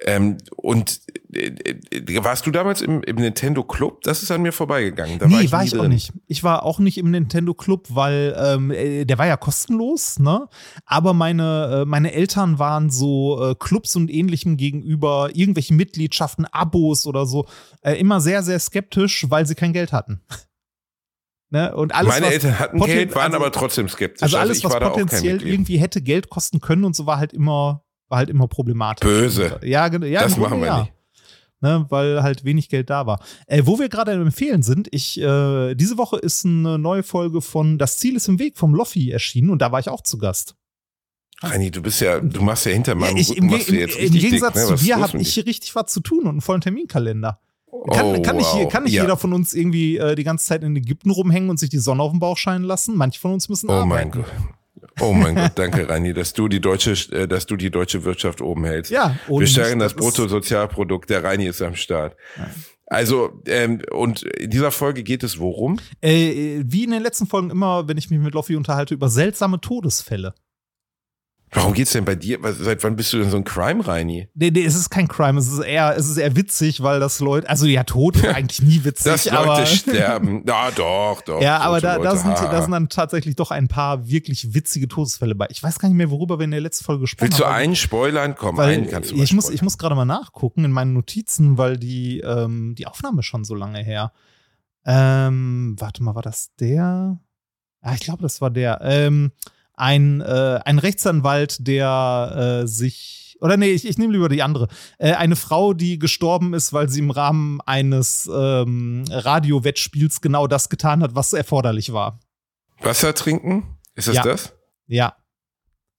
Ähm, und äh, äh, warst du damals im, im, Nintendo Club? Das ist an mir vorbeigegangen. Da nee, war ich, war ich auch nicht. Ich war auch nicht im Nintendo Club, weil ähm, äh, der war ja kostenlos, ne? Aber meine, äh, meine Eltern waren so äh, Clubs und ähnlichem gegenüber irgendwelchen Mitgliedschaften, Abos oder so, äh, immer sehr, sehr skeptisch, weil sie kein Geld hatten. Ne? Und alles, Meine Eltern hatten Geld, waren also, aber trotzdem skeptisch. Also alles, also was potenziell irgendwie hätte Geld kosten können und so war halt immer war halt immer problematisch. Böse. Ja, ja das machen wir ja. nicht. Ne, weil halt wenig Geld da war. Äh, wo wir gerade empfehlen sind, ich, äh, diese Woche ist eine neue Folge von Das Ziel ist im Weg vom Loffi erschienen und da war ich auch zu Gast. Reini, du bist ja, du machst ja hinter meinem ja, ich, im, im, Im Gegensatz dick, ne? zu dir habe ich hier richtig was zu tun und einen vollen Terminkalender. Kann, oh, kann nicht, wow. kann nicht ja. jeder von uns irgendwie äh, die ganze Zeit in Ägypten rumhängen und sich die Sonne auf den Bauch scheinen lassen? Manche von uns müssen oh arbeiten. Mein Gott. Oh mein Gott, danke, Rani, dass du die deutsche, äh, dass du die deutsche Wirtschaft oben hältst. Ja, ohne Wir steigen das, das Bruttosozialprodukt. Der Rani ist am Start. Ja. Also, ähm, und in dieser Folge geht es worum? Äh, wie in den letzten Folgen immer, wenn ich mich mit Loffi unterhalte, über seltsame Todesfälle. Warum geht's denn bei dir? Seit wann bist du denn so ein Crime-Reini? Nee, nee, es ist kein Crime. Es ist eher, es ist eher witzig, weil das Leute, also ja, Tod eigentlich nie witzig. Dass Leute aber, sterben. Ja, doch, doch. Ja, aber da, da, sind, da sind dann tatsächlich doch ein paar wirklich witzige Todesfälle bei. Ich weiß gar nicht mehr, worüber wir in der letzten Folge gesprochen Willst haben. Willst du einen spoilern? Komm, weil einen kannst du Ich muss, ich muss gerade mal nachgucken in meinen Notizen, weil die, ähm, die Aufnahme schon so lange her. Ähm, warte mal, war das der? Ja, ich glaube, das war der. Ähm, ein, äh, ein Rechtsanwalt, der äh, sich oder nee, ich, ich nehme lieber die andere. Äh, eine Frau, die gestorben ist, weil sie im Rahmen eines ähm, Radio-Wettspiels genau das getan hat, was erforderlich war. Wasser trinken? Ist das ja. das? Ja.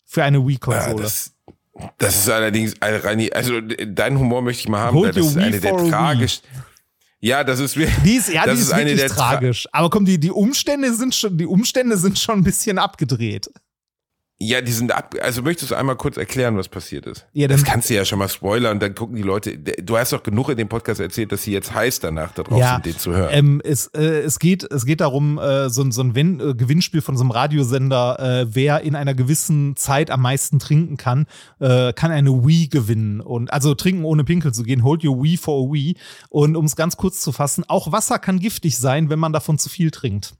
Für eine Wii-Konsole. Ja, das, das, ist allerdings, also deinen Humor möchte ich mal haben, Hold das ist eine der tragischsten. Ja, das ist wirklich. Die ist, ja, das die ist, ist eine der tragisch. Aber komm, die, die Umstände sind schon, die Umstände sind schon ein bisschen abgedreht. Ja, die sind ab. Also möchtest du einmal kurz erklären, was passiert ist? Ja, das kannst du ja schon mal spoilern und dann gucken die Leute. Du hast doch genug in dem Podcast erzählt, dass sie jetzt heiß danach da drauf sind, den zu hören. Ähm, es, äh, es, geht, es geht darum, äh, so, ein- so ein Win äh, Gewinnspiel von so einem Radiosender, äh, wer in einer gewissen Zeit am meisten trinken kann, äh, kann eine Wii gewinnen. Und also trinken ohne Pinkel zu gehen, hold your Wii for a Wii. Und um es ganz kurz zu fassen, auch Wasser kann giftig sein, wenn man davon zu viel trinkt.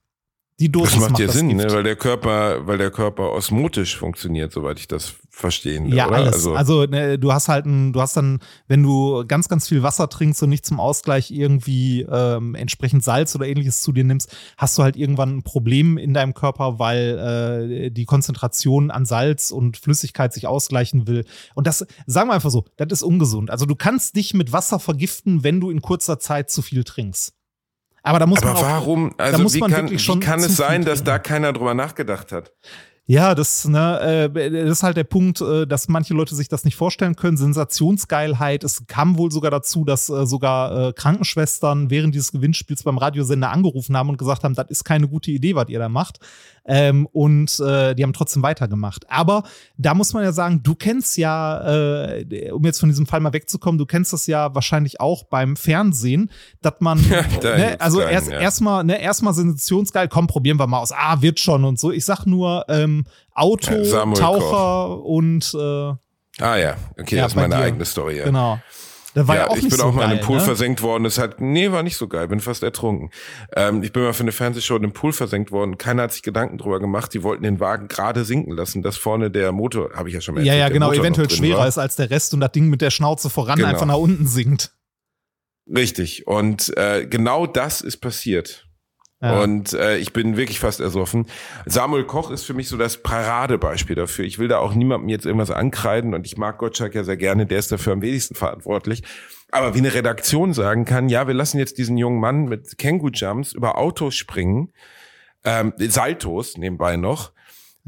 Die Dosis das macht ja das Sinn, Gift. ne? weil der Körper, weil der Körper osmotisch funktioniert, soweit ich das verstehen Ja, oder? alles. Also, ne, du hast halt ein, du hast dann, wenn du ganz, ganz viel Wasser trinkst und nicht zum Ausgleich irgendwie ähm, entsprechend Salz oder ähnliches zu dir nimmst, hast du halt irgendwann ein Problem in deinem Körper, weil äh, die Konzentration an Salz und Flüssigkeit sich ausgleichen will. Und das, sagen wir einfach so, das ist ungesund. Also du kannst dich mit Wasser vergiften, wenn du in kurzer Zeit zu viel trinkst. Aber da muss aber man auch, warum, also wie kann, wie kann es sein, dass da keiner drüber nachgedacht hat? Ja, das, ne, äh, das ist halt der Punkt, äh, dass manche Leute sich das nicht vorstellen können. Sensationsgeilheit. Es kam wohl sogar dazu, dass äh, sogar Krankenschwestern während dieses Gewinnspiels beim Radiosender angerufen haben und gesagt haben, das ist keine gute Idee, was ihr da macht. Ähm, und äh, die haben trotzdem weitergemacht. Aber da muss man ja sagen, du kennst ja, äh, um jetzt von diesem Fall mal wegzukommen, du kennst das ja wahrscheinlich auch beim Fernsehen, dass man, da ne, also keinen, erst ja. erstmal, ne, erstmal sensationsgeil, komm, probieren wir mal aus. Ah, wird schon und so. Ich sag nur ähm, Auto, Ja, Taucher und äh, Ah ja, okay, Ja, das ist meine dir. eigene Story. Ja. genau. Da war ja, ja, auch ich nicht bin so auch mal in geil, einem Pool ne? versenkt worden. Das hat, nee, war nicht so geil. Bin fast ertrunken. Ähm, ich bin mal für eine Fernsehshow in einem Pool versenkt worden. Keiner hat sich Gedanken drüber gemacht. Die wollten den Wagen gerade sinken lassen, dass vorne der Motor, habe ich ja schon mal Ja, erzählt, ja, der genau, eventuell schwerer war. ist als der Rest und das Ding mit der Schnauze voran Genau. einfach nach unten sinkt. Richtig. Und äh, genau das ist passiert. Ja. Und äh, ich bin wirklich fast ersoffen. Samuel Koch ist für mich so das Paradebeispiel dafür. Ich will da auch niemandem jetzt irgendwas ankreiden und ich mag Gottschalk ja sehr gerne, der ist dafür am wenigsten verantwortlich. Aber wie eine Redaktion sagen kann, ja, wir lassen jetzt diesen jungen Mann mit Känguru-Jumps über Autos springen, ähm, Saltos nebenbei noch.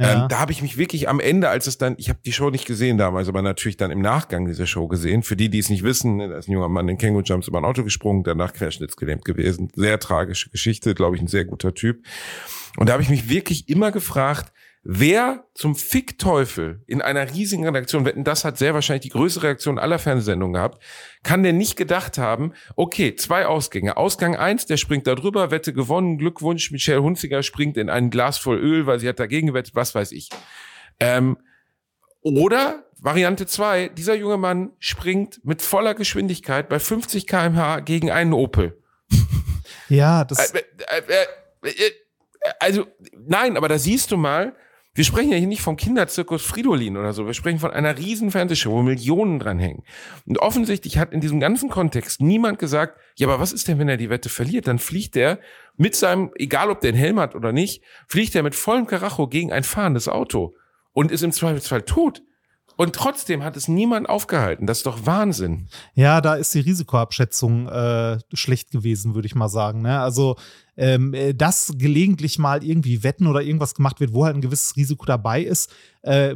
Ja. Ähm, da habe ich mich wirklich am Ende, als es dann, ich habe die Show nicht gesehen damals, aber natürlich dann im Nachgang dieser Show gesehen. Für die, die es nicht wissen, da ist ein junger Mann in Känguru Jumps über ein Auto gesprungen, danach querschnittsgelähmt gewesen. Sehr tragische Geschichte, glaube ich, ein sehr guter Typ. Und da habe ich mich wirklich immer gefragt, wer zum Fickteufel in einer riesigen Redaktion, wetten, das hat sehr wahrscheinlich die größte Reaktion aller Fernsehsendungen gehabt, kann denn nicht gedacht haben, okay, zwei Ausgänge. Ausgang eins, der springt da drüber, Wette gewonnen, Glückwunsch, Michelle Hunziger springt in ein Glas voll Öl, weil sie hat dagegen gewettet, was weiß ich. Ähm, oder Variante zwei, dieser junge Mann springt mit voller Geschwindigkeit bei 50 kmh gegen einen Opel. ja, das, Äh, äh, äh, Also, nein, aber da siehst du mal, wir sprechen ja hier nicht vom Kinderzirkus Fridolin oder so. Wir sprechen von einer riesen Fernsehshow, wo Millionen dran hängen. Und offensichtlich hat in diesem ganzen Kontext niemand gesagt, ja, aber was ist denn, wenn er die Wette verliert? Dann fliegt er mit seinem, egal ob der einen Helm hat oder nicht, fliegt er mit vollem Karacho gegen ein fahrendes Auto und ist im Zweifelsfall tot. Und trotzdem hat es niemand aufgehalten. Das ist doch Wahnsinn. Ja, da ist die Risikoabschätzung äh, schlecht gewesen, würde ich mal sagen. Ne? Also, ähm, äh, dass gelegentlich mal irgendwie Wetten oder irgendwas gemacht wird, wo halt ein gewisses Risiko dabei ist, äh,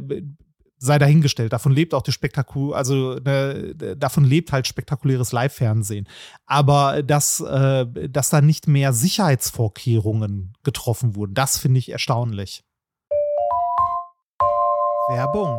sei dahingestellt. Davon lebt auch die Spektakul, also ne, davon lebt halt spektakuläres Live-Fernsehen. Aber dass, äh, dass da nicht mehr Sicherheitsvorkehrungen getroffen wurden, das finde ich erstaunlich. Werbung.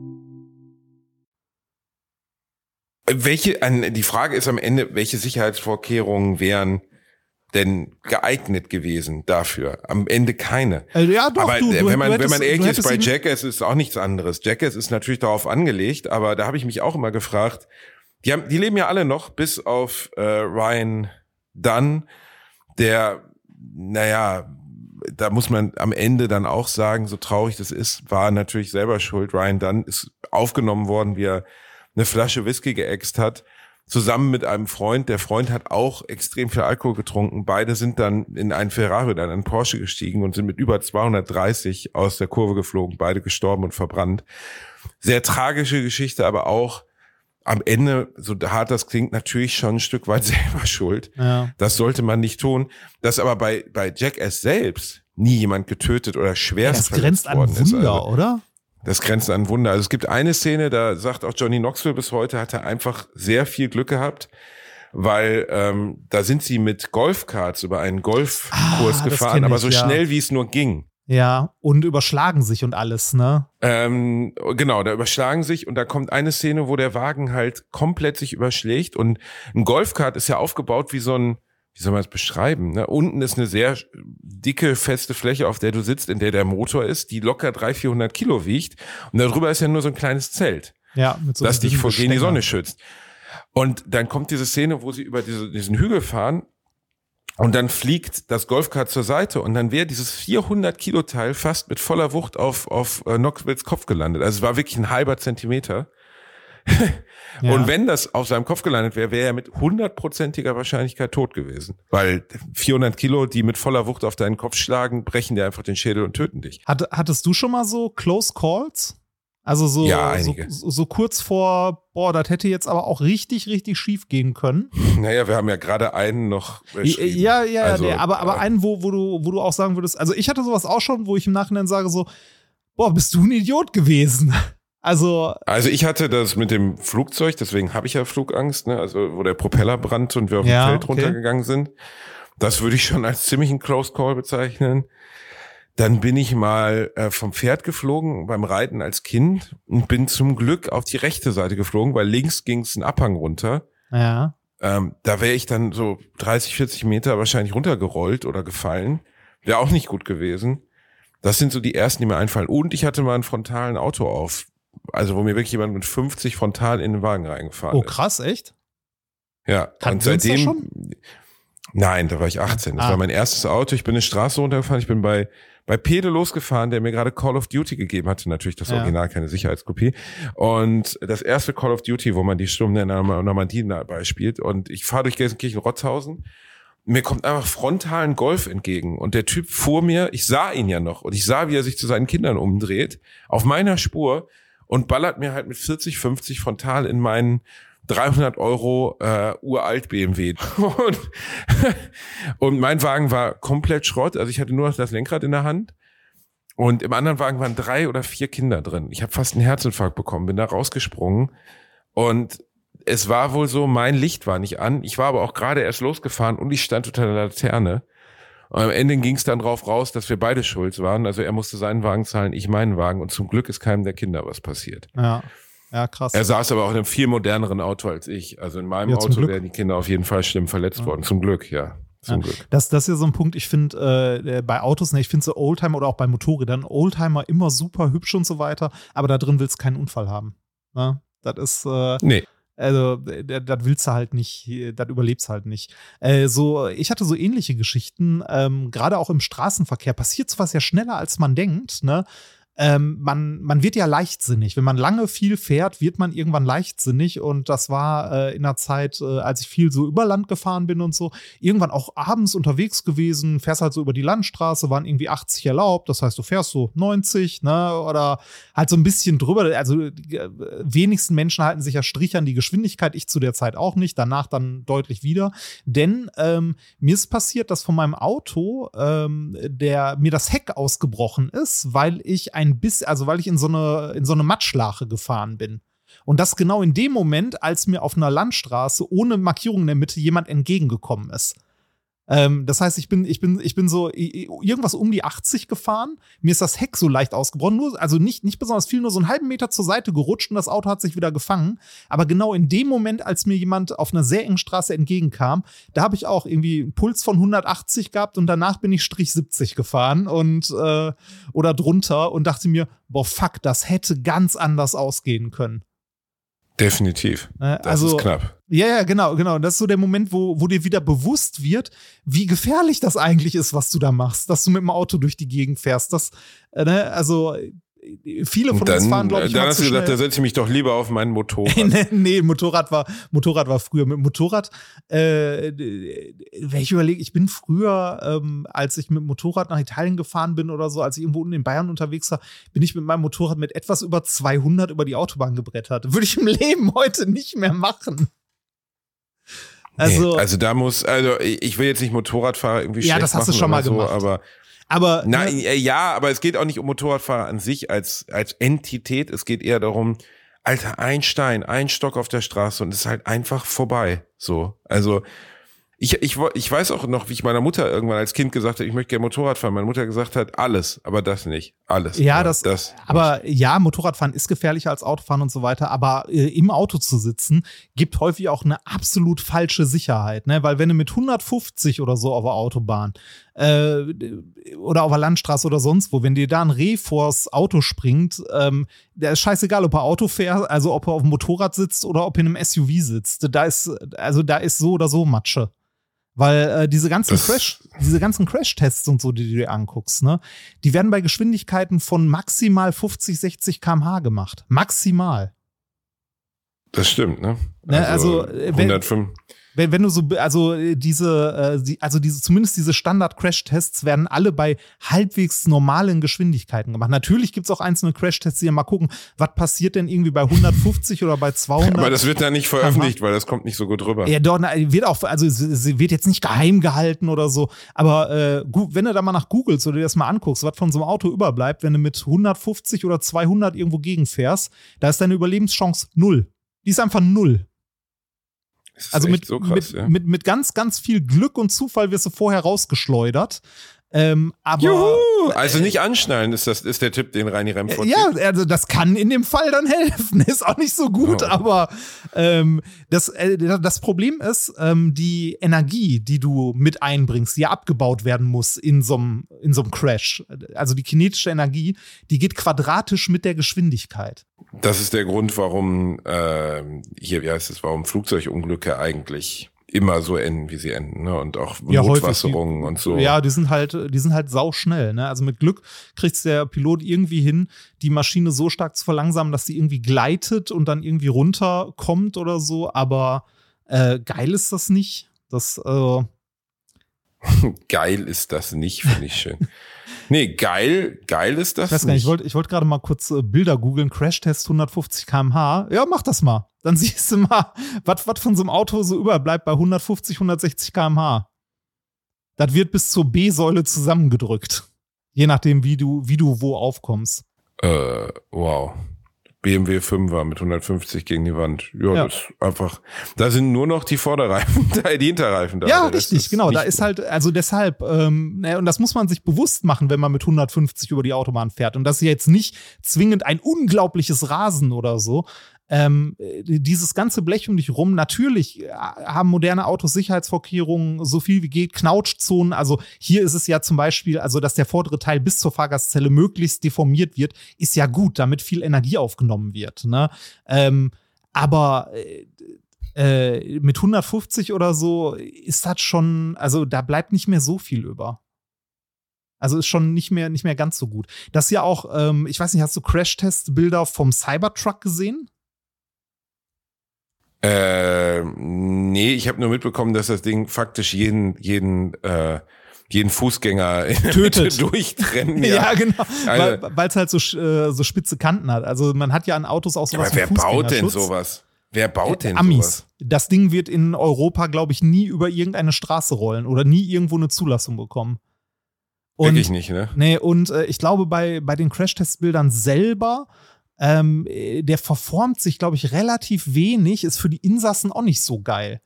Welche, die Frage ist am Ende, welche Sicherheitsvorkehrungen wären denn geeignet gewesen dafür? Am Ende keine. Äh, ja, doch, aber du, wenn man, du wenn hättest, man ehrlich ist, bei Jackass ist auch nichts anderes. Jackass ist natürlich darauf angelegt, aber da habe ich mich auch immer gefragt, die, haben, die leben ja alle noch, bis auf äh, Ryan Dunn, der, naja, da muss man am Ende dann auch sagen, so traurig das ist, war natürlich selber schuld. Ryan Dunn ist aufgenommen worden, wie er eine Flasche Whisky geäxt hat, zusammen mit einem Freund. Der Freund hat auch extrem viel Alkohol getrunken. Beide sind dann in einen Ferrari oder in einen Porsche gestiegen und sind mit über 230 aus der Kurve geflogen, beide gestorben und verbrannt. Sehr tragische Geschichte, aber auch am Ende, so hart das klingt, natürlich schon ein Stück weit selber schuld. Ja. Das sollte man nicht tun. Dass aber bei, bei Jackass selbst nie jemand getötet oder schwerst Das grenzt an worden ist. Wunder, Also, oder? Das grenzt an Wunder. Also es gibt eine Szene, da sagt auch Johnny Knoxville bis heute, hat er einfach sehr viel Glück gehabt, weil ähm, da sind sie mit Golfkarts über einen Golfkurs Ah, gefahren, aber so ja. schnell wie es nur ging. Ja, und überschlagen sich und alles, ne? Ähm, genau, da überschlagen sich und da kommt eine Szene, wo der Wagen halt komplett sich überschlägt und ein Golfkart ist ja aufgebaut wie so ein, wie soll man es beschreiben? Ne? Unten ist eine sehr dicke, feste Fläche, auf der du sitzt, in der der Motor ist, die locker 300, 400 Kilo wiegt und darüber ist ja nur so ein kleines Zelt, Ja, mit so das dich vor gegen die. Sonne schützt. Und dann kommt diese Szene, wo sie über diese, diesen Hügel fahren und dann fliegt das Golfkart zur Seite und dann wäre dieses 400 Kilo Teil fast mit voller Wucht auf, auf äh, Knoxvilles Kopf gelandet. Also es war wirklich ein halber Zentimeter. Ja. Und wenn das auf seinem Kopf gelandet wäre, wäre er mit hundertprozentiger Wahrscheinlichkeit tot gewesen. Weil 400 Kilo, die mit voller Wucht auf deinen Kopf schlagen, brechen dir einfach den Schädel und töten dich. Hat, hattest du schon mal so Close Calls? Also so, Ja, so, so, kurz vor, boah, das hätte jetzt aber auch richtig, richtig schief gehen können. Naja, wir haben ja gerade einen noch. Ja, ja, Also, nee, aber, aber äh, einen, wo, wo, du, wo du auch sagen würdest, also ich hatte sowas auch schon, wo ich im Nachhinein sage so, boah, bist du ein Idiot gewesen? Also, Also ich hatte das mit dem Flugzeug, deswegen habe ich ja Flugangst, ne? also wo der Propeller brannte und wir auf Ja, dem Feld okay. runtergegangen sind. Das würde ich schon als ziemlich einen Close Call bezeichnen. Dann bin ich mal äh, vom Pferd geflogen beim Reiten als Kind und bin zum Glück auf die rechte Seite geflogen, weil links ging es einen Abhang runter. ja. Ähm, da wäre ich dann so 30, 40 Meter wahrscheinlich runtergerollt oder gefallen. Wäre auch nicht gut gewesen. Das sind so die ersten, die mir einfallen. Und ich hatte mal einen frontalen Auto auf. Also wo mir wirklich jemand mit 50 frontal in den Wagen reingefahren Oh, ist. krass, echt? Ja, Kannten und seitdem. schon? Nein, da war ich 18. Das Ah. war mein erstes Auto. Ich bin eine Straße runtergefahren. Ich bin bei, bei Pede losgefahren, der mir gerade Call of Duty gegeben hatte. Natürlich das Ja. Original, keine Sicherheitskopie. Und das erste Call of Duty, wo man die Sturm der Norm- Normandie dabei spielt. Und ich fahre durch Gelsenkirchen-Rotzhausen. Mir kommt einfach frontal ein Golf entgegen. Und der Typ fuhr mir, ich sah ihn ja noch. Und ich sah, wie er sich zu seinen Kindern umdreht. Auf meiner Spur. Und ballert mir halt mit 40, 50 frontal in meinen 300 Euro äh, uralt BMW. Und, und mein Wagen war komplett Schrott. Also ich hatte nur noch das Lenkrad in der Hand. Und im anderen Wagen waren drei oder vier Kinder drin. Ich habe fast einen Herzinfarkt bekommen, bin da rausgesprungen. Und es war wohl so, mein Licht war nicht an. Ich war aber auch gerade erst losgefahren und ich stand unter der Laterne. Und am Ende ging es dann drauf raus, dass wir beide schuld waren. Also er musste seinen Wagen zahlen, ich meinen Wagen. Und zum Glück ist keinem der Kinder was passiert. Ja. Ja, krass. Er saß aber auch in einem viel moderneren Auto als ich. Also in meinem Ja, Auto wären die Kinder auf jeden Fall schlimm verletzt worden. Zum Glück, ja. Zum Ja. Glück. Das, das ist ja so ein Punkt, ich finde äh, bei Autos, ne, ich finde so Oldtimer oder auch bei Motorrädern, Oldtimer immer super hübsch und so weiter, aber da drin willst du keinen Unfall haben. Ne? Das ist, äh, Nee. Also, das willst du halt nicht, das überlebst halt nicht. Äh, so, ich hatte so ähnliche Geschichten, ähm, gerade auch im Straßenverkehr passiert sowas ja schneller, als man denkt, ne? Ähm, man, man wird ja leichtsinnig. Wenn man lange viel fährt, wird man irgendwann leichtsinnig. Und das war äh, in der Zeit, äh, als ich viel so über Land gefahren bin und so, irgendwann auch abends unterwegs gewesen, fährst halt so über die Landstraße, waren irgendwie 80 erlaubt. Das heißt, du fährst so 90, ne? Oder halt so ein bisschen drüber. Also die äh, wenigsten Menschen halten sich ja Strich an die Geschwindigkeit. Ich zu der Zeit auch nicht. Danach dann deutlich wieder. Denn ähm, mir ist passiert, dass von meinem Auto ähm, der mir das Heck ausgebrochen ist, weil ich ein bisschen, also weil ich in so eine in so eine Matschlache gefahren bin. Und das genau in dem Moment, als mir auf einer Landstraße ohne Markierung in der Mitte jemand entgegengekommen ist. Ähm, das heißt, ich bin, ich bin, ich bin so irgendwas um die 80 gefahren. Mir ist das Heck so leicht ausgebrochen, nur, also nicht, nicht besonders viel, nur so einen halben Meter zur Seite gerutscht und das Auto hat sich wieder gefangen. Aber genau in dem Moment, als mir jemand auf einer sehr engen Straße entgegenkam, da habe ich auch irgendwie einen Puls von 180 gehabt und danach bin ich Strich 70 gefahren und äh, oder drunter und dachte mir, boah, fuck, das hätte ganz anders ausgehen können. Definitiv. Äh, das also, ist knapp. Ja, ja, genau, genau. Das ist so der Moment, wo, wo dir wieder bewusst wird, wie gefährlich das eigentlich ist, was du da machst, dass du mit dem Auto durch die Gegend fährst. Das, äh, ne, also viele von dann, uns fahren, glaube ich, Dann hast du gesagt, da setze ich mich doch lieber auf mein Motorrad. nee, nee, Motorrad war, Motorrad war früher. Mit Motorrad, äh, wenn ich überlege, ich bin früher, ähm, als ich mit Motorrad nach Italien gefahren bin oder so, als ich irgendwo unten in Bayern unterwegs war, bin ich mit meinem Motorrad mit etwas über 200 über die Autobahn gebrettert. Würde ich im Leben heute nicht mehr machen. Also, nee, also da muss, also ich will jetzt nicht Motorradfahrer irgendwie Ja, das hast du schon mal so, gemacht. Aber aber Nein, ne? ja, aber es geht auch nicht um Motorradfahrer an sich als, als Entität. Es geht eher darum, Alter, ein Stein, ein Stock auf der Straße und es ist halt einfach vorbei. So. Also, ich, ich, ich weiß auch noch, wie ich meiner Mutter irgendwann als Kind gesagt habe, ich möchte gerne Motorrad fahren. Meine Mutter gesagt hat, alles, aber das nicht. Alles. Ja, das, das aber nicht. ja, Motorradfahren ist gefährlicher als Autofahren und so weiter, aber äh, im Auto zu sitzen, gibt häufig auch eine absolut falsche Sicherheit, ne? Weil wenn du mit 150 oder so auf der Autobahn äh, oder auf der Landstraße oder sonst wo, wenn dir da ein Reh vors Auto springt, ähm, der ist scheißegal, ob er Auto fährt, also ob er auf dem Motorrad sitzt oder ob er in einem SUV sitzt. Da ist, also da ist so oder so Matsche. Weil äh, diese ganzen das Crash, diese ganzen Crash-Tests und so, die du dir anguckst, ne, die werden bei Geschwindigkeiten von maximal 50, 60 km/h gemacht. Maximal. Das stimmt, ne? ne also, also 105 wenn, wenn du so, also äh, diese, äh, also diese, zumindest diese Standard-Crash-Tests werden alle bei halbwegs normalen Geschwindigkeiten gemacht. Natürlich gibt es auch einzelne Crash-Tests, die ja mal gucken, was passiert denn irgendwie bei 150 oder bei 200. Aber das wird da nicht veröffentlicht, weil das kommt nicht so gut rüber. Ja, doch, wird auch, also sie wird jetzt nicht geheim gehalten oder so. Aber äh, wenn du da mal nach googelst oder dir das mal anguckst, was von so einem Auto überbleibt, wenn du mit 150 oder 200 irgendwo gegenfährst, da ist deine Überlebenschance null. Die ist einfach null also mit, so krass, mit, ja. mit, mit ganz, ganz viel Glück und Zufall wirst du vorher rausgeschleudert. Ähm, aber Juhu! also nicht anschnallen ist das ist der Tipp, den Reini Remford Ja, also das kann in dem Fall dann helfen. Ist auch nicht so gut, oh. aber ähm, das, äh, das Problem ist, ähm, die Energie, die du mit einbringst, die ja abgebaut werden muss in so einem in so einem Crash. Also die kinetische Energie, die geht quadratisch mit der Geschwindigkeit. Das ist der Grund, warum äh, hier, wie heißt es, warum Flugzeugunglücke eigentlich immer so enden, wie sie enden, ne? Und auch ja, Notwasserungen und so. Ja, die sind halt, die sind halt sauschnell, ne? Also mit Glück kriegt der Pilot irgendwie hin, die Maschine so stark zu verlangsamen, dass sie irgendwie gleitet und dann irgendwie runterkommt oder so. Aber äh, geil ist das nicht. Das äh geil ist das nicht, finde ich schön. Nee, geil, geil ist das. Ich weiß gar nicht, ich wollte wollt gerade mal kurz äh, Bilder googeln. Crashtest 150 km/h. Ja, mach das mal. Dann siehst du mal, was von so einem Auto so überbleibt bei 150, 160 km/h. Das wird bis zur B-Säule zusammengedrückt. Je nachdem, wie du, wie du wo aufkommst. Äh, wow. BMW 5er mit 150 gegen die Wand. Ja, ja, das ist einfach. Da sind nur noch die Vorderreifen, die Hinterreifen da. Ja, richtig, genau. Da ist halt, also deshalb, ähm, und das muss man sich bewusst machen, wenn man mit 150 über die Autobahn fährt. Und das ist jetzt nicht zwingend ein unglaubliches Rasen oder so, ähm, dieses ganze Blech um dich rum, natürlich äh, haben moderne Autos Sicherheitsvorkehrungen, so viel wie geht, Knautschzonen. Also hier ist es ja zum Beispiel, also dass der vordere Teil bis zur Fahrgastzelle möglichst deformiert wird, ist ja gut, damit viel Energie aufgenommen wird. Ne? Ähm, aber äh, äh mit 150 oder so ist das schon, also da bleibt nicht mehr so viel über. Also ist schon nicht mehr, nicht mehr ganz so gut. Das ja auch, ähm, ich weiß nicht, hast du Crash-Test-Bilder vom Cybertruck gesehen? Äh, nee, ich habe nur mitbekommen, dass das Ding faktisch jeden, jeden, äh, jeden Fußgänger tötet durchtrennen. Ja, ja genau, also, weil es halt so, äh, so spitze Kanten hat. Also man hat ja an Autos auch sowas. Aber wer baut denn sowas? Wer baut denn Amis. sowas? Das Ding wird in Europa, glaube ich, nie über irgendeine Straße rollen oder nie irgendwo eine Zulassung bekommen. Und, Wirklich nicht, ne? Nee, und äh, ich glaube, bei, bei den Crash-Test-Bildern selber ähm, äh, der verformt sich, glaube ich, relativ wenig, ist für die Insassen auch nicht so geil.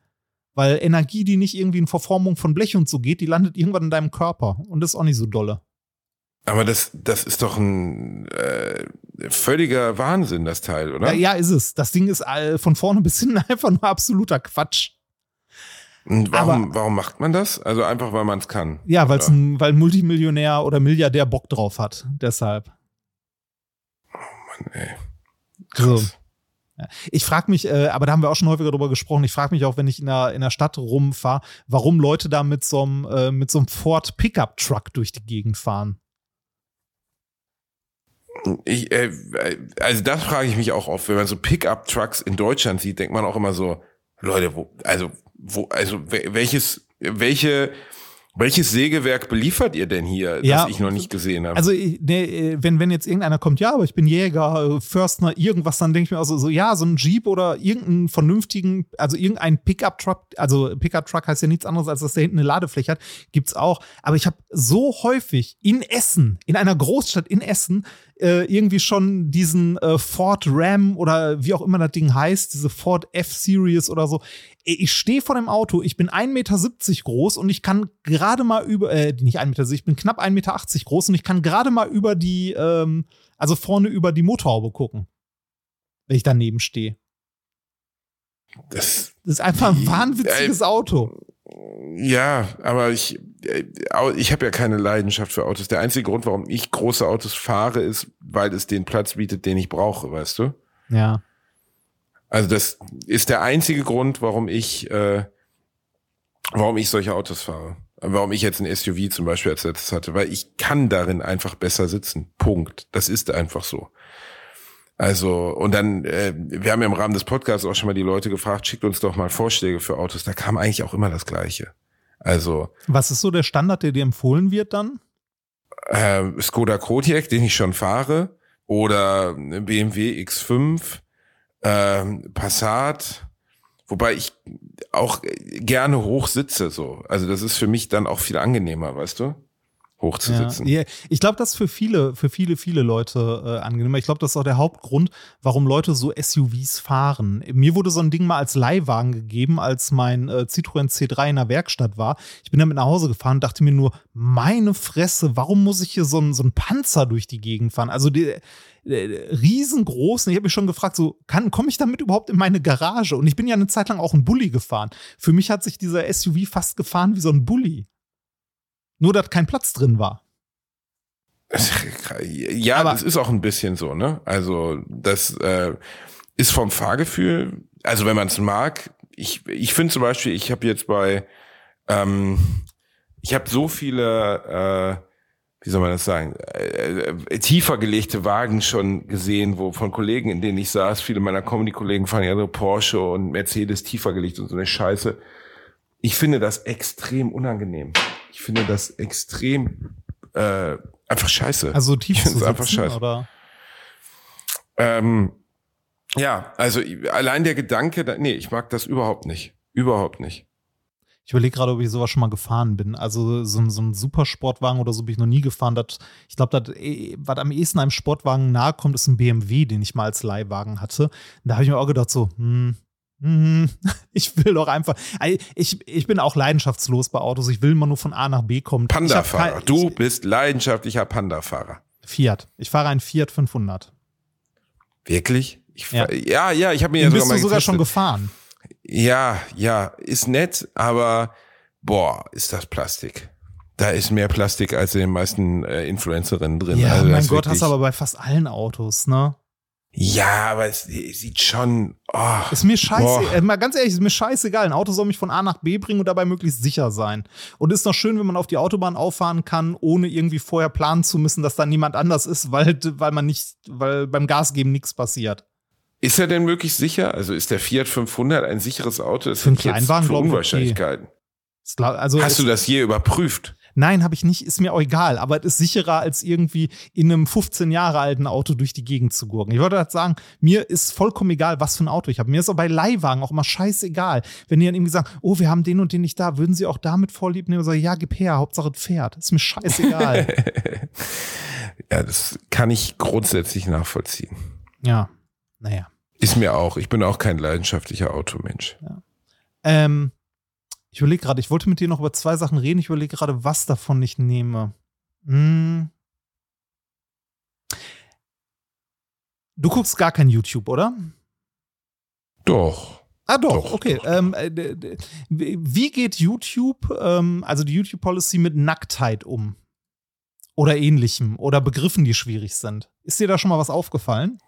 Weil Energie, die nicht irgendwie in Verformung von Blech und so geht, die landet irgendwann in deinem Körper. Und das ist auch nicht so dolle. Aber das, das ist doch ein äh, völliger Wahnsinn, das Teil, oder? Ja, ja, ist es. Das Ding ist all, von vorne bis hinten einfach nur absoluter Quatsch. Und warum, aber- warum macht man das? Also einfach, weil man es kann. Ja, weil's ein, weil ein Multimillionär oder Milliardär Bock drauf hat. Deshalb. Ey, So. krass. Ich frage mich, äh, aber da haben wir auch schon häufiger drüber gesprochen, ich frage mich auch, wenn ich in der, in der Stadt rumfahre, warum Leute da mit so einem äh, mit so einem Ford Pickup Truck durch die Gegend fahren. Ich, äh, also das frage ich mich auch oft, wenn man so Pickup-Trucks in Deutschland sieht, denkt man auch immer so, Leute, wo, also, wo, also wel- welches, welche, welches Sägewerk beliefert ihr denn hier, Ja, das ich noch nicht gesehen habe? Also, nee, äh, wenn, wenn jetzt irgendeiner kommt, ja, aber ich bin Jäger, äh, Förstner, irgendwas, dann denke ich mir auch so, so, ja, so ein Jeep oder irgendeinen vernünftigen, also irgendein Pickup-Truck, also Pickup-Truck heißt ja nichts anderes, als dass der hinten eine Ladefläche hat, gibt's auch. Aber ich habe so häufig in Essen, in einer Großstadt in Essen, äh, irgendwie schon diesen äh, Ford Ram oder wie auch immer das Ding heißt, diese Ford F-Series oder so. Ich stehe vor dem Auto, ich bin 1,70 Meter groß und ich kann gerade mal über, äh, nicht 1,70 Meter, ich bin knapp 1,80 Meter groß und ich kann gerade mal über die, ähm, also vorne über die Motorhaube gucken, wenn ich daneben stehe. das, Das ist einfach ein wahnwitziges Auto. Ja, aber ich, äh, ich habe ja keine Leidenschaft für Autos. Der einzige Grund, warum ich große Autos fahre, ist, weil es den Platz bietet, den ich brauche, weißt du? Ja. Also das ist der einzige Grund, warum ich, äh, warum ich solche Autos fahre. Warum ich jetzt ein SUV zum Beispiel als letztes hatte, weil ich kann darin einfach besser sitzen. Punkt. Das ist einfach so. Also, und dann, äh, wir haben ja im Rahmen des Podcasts auch schon mal die Leute gefragt, schickt uns doch mal Vorschläge für Autos. Da kam eigentlich auch immer das Gleiche. Also, Was ist so der Standard, der dir empfohlen wird dann? äh, Skoda Kodiaq, den ich schon fahre, oder BMW X5, ähm, Passat, wobei ich auch gerne hoch sitze, so. Also das ist für mich dann auch viel angenehmer, weißt du? Hoch zu sitzen. Ja, ich glaube, das ist für viele, für viele, viele Leute äh, angenehmer. Ich glaube, das ist auch der Hauptgrund, warum Leute so SUVs fahren. Mir wurde so ein Ding mal als Leihwagen gegeben, als mein äh, Citroën C3 in der Werkstatt war. Ich bin damit nach Hause gefahren und dachte mir nur, meine Fresse, warum muss ich hier so ein, so ein Panzer durch die Gegend fahren? Also die, äh, riesengroß. Und ich habe mich schon gefragt, so, kann, komme ich damit überhaupt in meine Garage? Und ich bin ja eine Zeit lang auch ein Bulli gefahren. Für mich hat sich dieser SUV fast gefahren wie so ein Bulli. Nur, dass kein Platz drin war. Ja, Aber- das ist auch ein bisschen so, ne? Also das äh, ist vom Fahrgefühl, also wenn man es mag, ich, ich finde zum Beispiel, ich habe jetzt bei, ähm, ich habe so viele, äh, wie soll man das sagen, äh, äh, tiefer gelegte Wagen schon gesehen, wo von Kollegen, in denen ich saß, viele meiner Comedy-Kollegen fahren ja so Porsche und Mercedes tiefer gelegt und so eine Scheiße. Ich finde das extrem unangenehm. Ich finde das extrem äh, einfach scheiße. Also tief Ich zu sitzen, einfach scheiße. oder? Ähm, ja, also allein der Gedanke, da, nee, ich mag das überhaupt nicht. Überhaupt nicht. Ich überlege gerade, ob ich sowas schon mal gefahren bin. Also so, ein- so ein Supersportwagen oder so bin ich noch nie gefahren. Das, ich glaube, das, eh, was am ehesten einem Sportwagen nahe kommt, ist ein BMW, den ich mal als Leihwagen hatte. Da habe ich mir auch gedacht, so, hm, ich will doch einfach. Ich, ich bin auch leidenschaftslos bei Autos. Ich will immer nur von A nach B kommen. Panda-Fahrer. Du bist leidenschaftlicher Panda-Fahrer. Fiat. Ich fahre einen Fiat 500. Wirklich? Ich, Ja. ja. ja, ich habe mir Den ja bist sogar du mal sogar schon gefahren. Ja, ja, ist nett, aber boah, ist das Plastik. Da ist mehr Plastik als in den meisten äh, Influencerinnen drin. Ja, Also mein Gott, hast du aber bei fast allen Autos, ne? Ja, aber es, es sieht schon. Oh, Ist mir scheiße, Boah. äh, mal ganz ehrlich, ist mir scheißegal. Ein Auto soll mich von A nach B bringen und dabei möglichst sicher sein. Und ist noch schön, wenn man auf die Autobahn auffahren kann, ohne irgendwie vorher planen zu müssen, dass da niemand anders ist, weil, weil man nicht, weil beim Gasgeben nichts passiert. Ist er denn wirklich sicher? Also ist der Fiat 500 ein sicheres Auto? Das Für einen Kleinwagen, für okay. Unwahrscheinlichkeiten. Klar- Also Hast du das je überprüft? Nein, habe ich nicht, ist mir auch egal, aber es ist sicherer, als irgendwie in einem 15 Jahre alten Auto durch die Gegend zu gurken. Ich wollte halt sagen, mir ist vollkommen egal, was für ein Auto ich habe. Mir ist auch bei Leihwagen auch immer scheißegal. Wenn die dann irgendwie sagen, oh, wir haben den und den nicht da, würden sie auch damit vorlieb nehmen und sagen, ja, gib her, Hauptsache es fährt. Ist mir scheißegal. Ja, das kann ich grundsätzlich nachvollziehen. Ja, naja. Ist mir auch. Ich bin auch kein leidenschaftlicher Automensch. Ähm, ich überlege gerade, ich wollte mit dir noch über zwei Sachen reden. Ich überlege gerade, was davon ich nehme. Hm. Du guckst gar kein YouTube, oder? Doch. Ah, doch, Doch, okay. doch, Ähm, äh, wie geht YouTube, ähm, also die YouTube-Policy mit Nacktheit um? Oder ähnlichem? Oder Begriffen, die schwierig sind? Ist dir da schon mal was aufgefallen?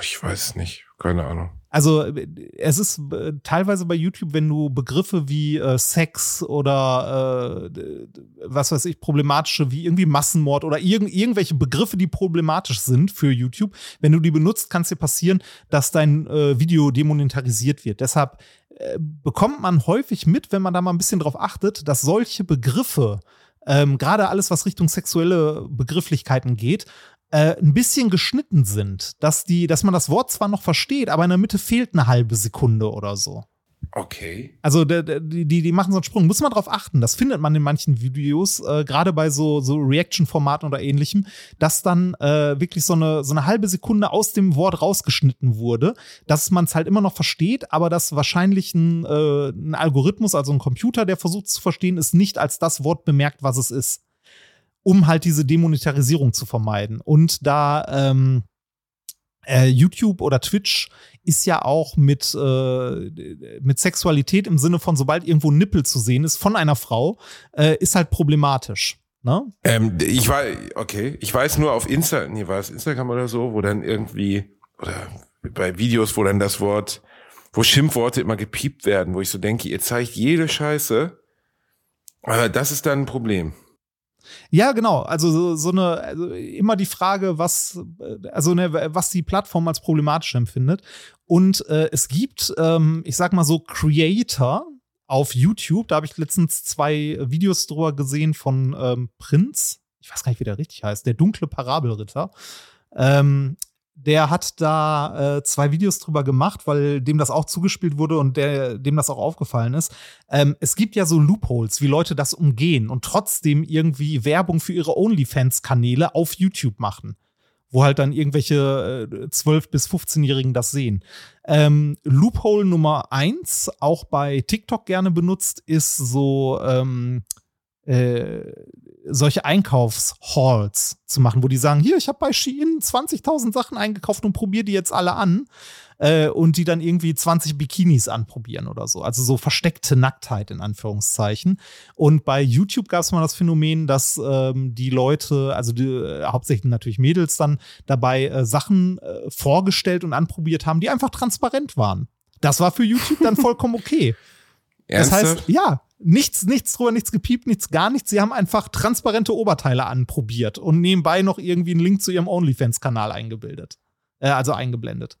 Ich weiß nicht. Keine Ahnung. Also äh, es ist äh, teilweise bei YouTube, wenn du Begriffe wie äh, Sex oder äh, was weiß ich, problematische wie irgendwie Massenmord oder irgend, irgendwelche Begriffe, die problematisch sind für YouTube, wenn du die benutzt, kann es dir passieren, dass dein äh, Video demonetarisiert wird. Deshalb äh, bekommt man häufig mit, wenn man da mal ein bisschen drauf achtet, dass solche Begriffe, ähm, gerade alles, was Richtung sexuelle Begrifflichkeiten geht, äh, ein bisschen geschnitten sind, dass die, dass man das Wort zwar noch versteht, aber in der Mitte fehlt eine halbe Sekunde oder so. Okay. Also die, die, die machen so einen Sprung. Muss man drauf achten. Das findet man in manchen Videos, äh, gerade bei so, so Reaction-Formaten oder ähnlichem, dass dann äh, wirklich so eine, so eine halbe Sekunde aus dem Wort rausgeschnitten wurde, dass man es halt immer noch versteht, aber dass wahrscheinlich ein, äh, ein Algorithmus, also ein Computer, der versucht zu verstehen, es nicht als das Wort bemerkt, was es ist. Um halt diese Demonetarisierung zu vermeiden. Und da ähm, äh, YouTube oder Twitch ist ja auch mit, äh, mit Sexualität im Sinne von, sobald irgendwo Nippel zu sehen ist von einer Frau, äh, ist halt problematisch. Ne? Ähm, ich war, okay, ich weiß nur auf Insta, nee, war es Instagram oder so, wo dann irgendwie, oder bei Videos, wo dann das Wort, wo Schimpfworte immer gepiept werden, wo ich so denke, ihr zeigt jede Scheiße, aber das ist dann ein Problem. Ja, genau. Also so, so eine, also immer die Frage, was, äh, also ne, was die Plattform als problematisch empfindet. Und äh, es gibt, ähm, ich sag mal so, Creator auf YouTube. Da habe ich letztens zwei Videos drüber gesehen von ähm, Prinz. Ich weiß gar nicht, wie der richtig heißt. Der dunkle Parabelritter. Ähm, der hat da äh, zwei Videos drüber gemacht, weil dem das auch zugespielt wurde und der, dem das auch aufgefallen ist. Ähm, es gibt ja so Loopholes, wie Leute das umgehen und trotzdem irgendwie Werbung für ihre OnlyFans-Kanäle auf YouTube machen. Wo halt dann irgendwelche äh, 12- bis 15-Jährigen das sehen. Ähm, Loophole Nummer eins, auch bei TikTok gerne benutzt, ist so ähm, äh, solche Einkaufshalls zu machen, wo die sagen, hier, ich habe bei Shein 20.000 Sachen eingekauft und probiere die jetzt alle an äh, und die dann irgendwie 20 Bikinis anprobieren oder so. Also so versteckte Nacktheit in Anführungszeichen. Und bei YouTube gab es mal das Phänomen, dass ähm, die Leute, also die, äh, hauptsächlich natürlich Mädels dann dabei äh, Sachen äh, vorgestellt und anprobiert haben, die einfach transparent waren. Das war für YouTube dann vollkommen okay. Das heißt, ja, nichts, nichts drüber, nichts gepiept, nichts, gar nichts. Sie haben einfach transparente Oberteile anprobiert und nebenbei noch irgendwie einen Link zu ihrem OnlyFans-Kanal eingebildet. Äh, also eingeblendet.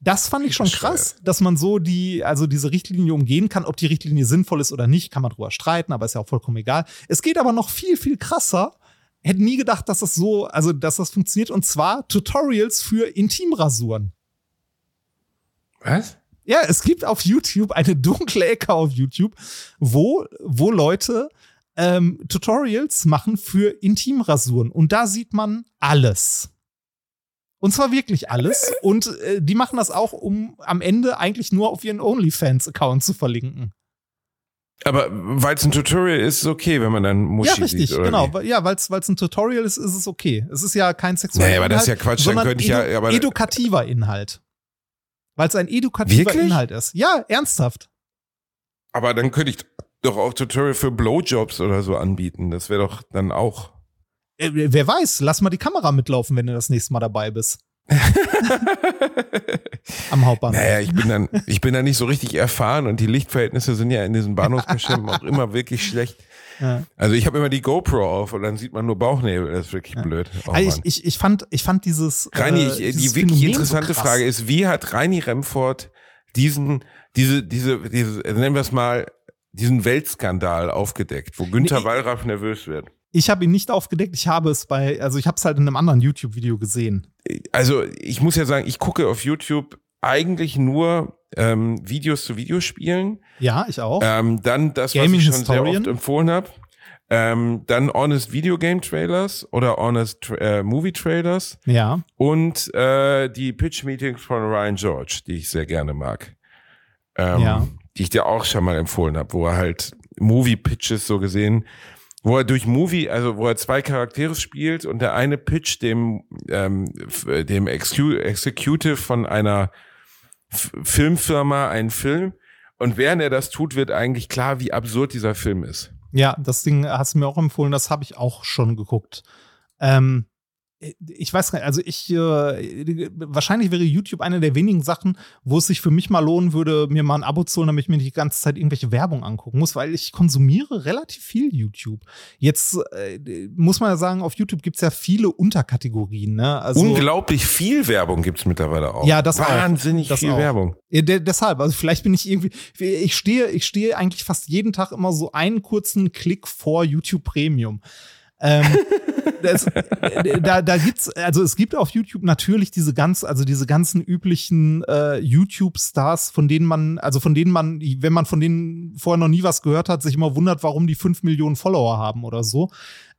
Das fand ich schon krass, dass man so die, also diese Richtlinie umgehen kann. Ob die Richtlinie sinnvoll ist oder nicht, kann man drüber streiten, aber ist ja auch vollkommen egal. Es geht aber noch viel, viel krasser. Hätte nie gedacht, dass das so, also dass das funktioniert. Und zwar Tutorials für Intimrasuren. Was? Ja, es gibt auf YouTube eine dunkle Ecke auf YouTube, wo, wo Leute ähm, Tutorials machen für Intimrasuren. Und da sieht man alles. Und zwar wirklich alles. Und äh, die machen das auch, um am Ende eigentlich nur auf ihren OnlyFans-Account zu verlinken. Aber weil es ein Tutorial ist, ist es okay, wenn man dann Muschi ja, richtig, sieht, oder genau. wie? Ja, weil es ein Tutorial ist, ist es okay. Es ist ja kein sexueller Nee, aber das ist ja Inhalt, Quatsch, dann könnte ich ja- aber- edukativer Inhalt. Weil es ein edukativer Wirklich? Inhalt ist. Ja, ernsthaft. Aber dann könnte ich doch auch Tutorial für Blowjobs oder so anbieten. Das wäre doch dann auch. Äh, wer weiß, lass mal die Kamera mitlaufen, wenn du das nächste Mal dabei bist. Am Hauptbahnhof. Naja, ich bin dann, ich bin dann nicht so richtig erfahren und die Lichtverhältnisse sind ja in diesen Bahnhofsbeständen auch immer wirklich schlecht. Ja. Also ich habe immer die GoPro auf und dann sieht man nur Bauchnebel. Das ist wirklich blöd. Oh, Also ich, ich, ich, fand, ich fand dieses. Reini, äh, ich, dieses die wirklich Phänomen interessante so. Frage ist, wie hat Reini Remford diesen, diese, diese, diese, nennen wir es mal, diesen Weltskandal aufgedeckt, wo Günther Nee, Wallraff nervös wird? Ich habe ihn nicht aufgedeckt, ich habe es bei, also ich habe es halt in einem anderen YouTube-Video gesehen. Also ich muss ja sagen, ich gucke auf YouTube eigentlich nur ähm, Videos zu Videospielen. Ja, ich auch. Ähm, dann das, was Gaming ich schon sehr Historian? oft empfohlen habe. Ähm, dann Honest Video Game Trailers oder Honest äh, Movie Trailers Ja. und äh, die Pitch Meetings von Ryan George, die ich sehr gerne mag. Ähm, Ja. Die ich dir auch schon mal empfohlen habe, wo er halt Movie Pitches so gesehen, wo er durch Movie, also wo er zwei Charaktere spielt und der eine pitcht dem ähm, f- dem Execu Executive von einer Filmfirma einen Film und während er das tut, wird eigentlich klar, wie absurd dieser Film ist. Ja, das Ding hast du mir auch empfohlen, das habe ich auch schon geguckt. Ähm, ich weiß gar nicht, also ich, äh, wahrscheinlich wäre YouTube eine der wenigen Sachen, wo es sich für mich mal lohnen würde, mir mal ein Abo zu holen, damit ich mir nicht die ganze Zeit irgendwelche Werbung angucken muss, weil ich konsumiere relativ viel YouTube. Jetzt äh, muss man ja sagen, auf YouTube gibt es ja viele Unterkategorien, ne? Also, Unglaublich viel Werbung gibt's mittlerweile auch. Ja, das auch. Wahnsinnig Das viel auch. Werbung. Ja, de deshalb, also vielleicht bin ich irgendwie, ich stehe, ich stehe eigentlich fast jeden Tag immer so einen kurzen Klick vor YouTube Premium. Ähm, das, äh, da, da gibt's, also es gibt auf YouTube natürlich diese ganz, also diese ganzen üblichen äh, YouTube-Stars, von denen man, also von denen man, wenn man von denen vorher noch nie was gehört hat, sich immer wundert, warum die fünf Millionen Follower haben oder so.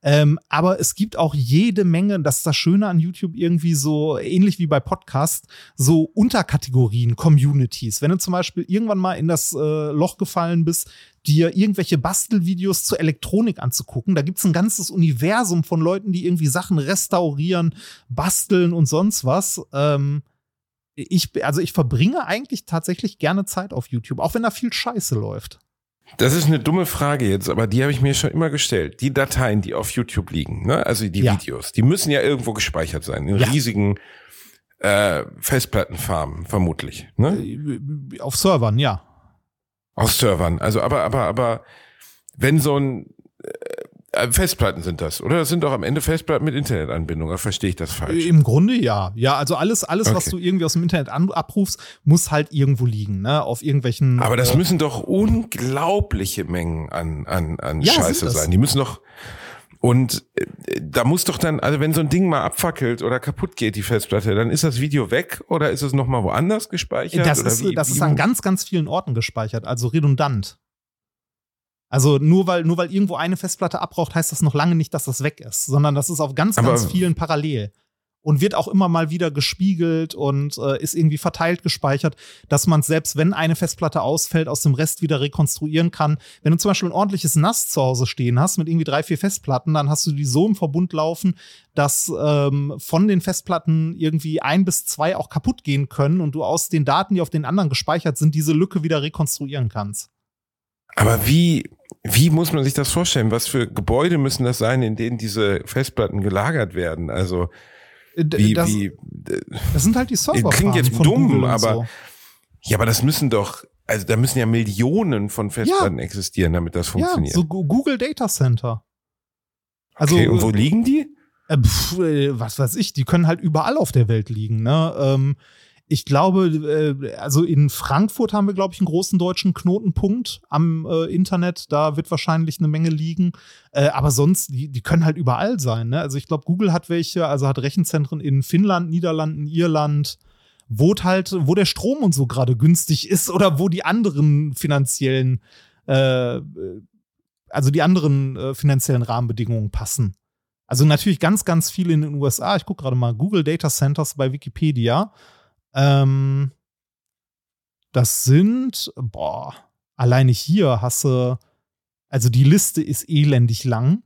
Ähm, aber es gibt auch jede Menge, das ist das Schöne an YouTube irgendwie so, ähnlich wie bei Podcasts, so Unterkategorien, Communities. Wenn du zum Beispiel irgendwann mal in das äh, Loch gefallen bist, dir irgendwelche Bastelvideos zur Elektronik anzugucken, da gibt's ein ganzes Universum von Leuten, die irgendwie Sachen restaurieren, basteln und sonst was. Ähm, ich, also ich verbringe eigentlich tatsächlich gerne Zeit auf YouTube, auch wenn da viel Scheiße läuft. Das ist eine dumme Frage jetzt, aber die habe ich mir schon immer gestellt. Die Dateien, die auf YouTube liegen, ne? also die Ja. Videos, die müssen ja irgendwo gespeichert sein, in Ja. riesigen äh, Festplattenfarmen vermutlich, ne? Äh, Auf Servern, ja. Aus Servern. Also aber aber aber wenn so ein Festplatten sind das, oder? Das sind doch am Ende Festplatten mit Internetanbindung, oder verstehe ich das falsch? Im Grunde ja. Ja, also alles, alles, was Okay. du irgendwie aus dem Internet abrufst, muss halt irgendwo liegen, ne? Auf irgendwelchen. Aber das äh, müssen doch unglaubliche Mengen an, an, an Ja, Scheiße sein. Die müssen doch. Und äh, da muss doch dann, also wenn so ein Ding mal abfackelt oder kaputt geht, die Festplatte, dann ist das Video weg oder ist es nochmal woanders gespeichert? das ist, wie, das wie, ist an ganz, ganz vielen Orten gespeichert, also redundant. Also nur weil, nur weil irgendwo eine Festplatte abbraucht, heißt das noch lange nicht, dass das weg ist, sondern das ist auf ganz, Aber- ganz vielen parallel. Und wird auch immer mal wieder gespiegelt und äh, ist irgendwie verteilt gespeichert, dass man selbst wenn eine Festplatte ausfällt, aus dem Rest wieder rekonstruieren kann. Wenn du zum Beispiel ein ordentliches NAS zu Hause stehen hast mit irgendwie drei, vier Festplatten, dann hast du die so im Verbund laufen, dass ähm, von den Festplatten irgendwie ein bis zwei auch kaputt gehen können und du aus den Daten, die auf den anderen gespeichert sind, diese Lücke wieder rekonstruieren kannst. Aber wie, wie muss man sich das vorstellen? Was für Gebäude müssen das sein, in denen diese Festplatten gelagert werden? Also Äh, wie, das, wie, das sind halt die Server. klingt jetzt dumm, aber so. ja, aber das müssen doch, also da müssen ja Millionen von Festplatten existieren, damit das ja, funktioniert. so Gu- Google Data Center. Also okay, und wo liegen die? Äh, pf, äh, was weiß ich, die können halt überall auf der Welt liegen. Ne? Ähm, ich glaube, äh, also in Frankfurt haben wir, glaube ich, einen großen deutschen Knotenpunkt am äh, Internet. Da wird wahrscheinlich eine Menge liegen. Äh, aber sonst, die, die können halt überall sein. Ne? Also ich glaube, Google hat welche, also hat Rechenzentren in Finnland, Niederlanden, Irland, wo halt, wo der Strom und so gerade günstig ist oder wo die anderen finanziellen, äh, also die anderen äh, finanziellen Rahmenbedingungen passen. Also natürlich ganz, ganz viele in den USA. Ich gucke gerade mal Google Data Centers bei Wikipedia. Ähm, das sind, boah, alleine hier hast du, also die Liste ist elendig lang.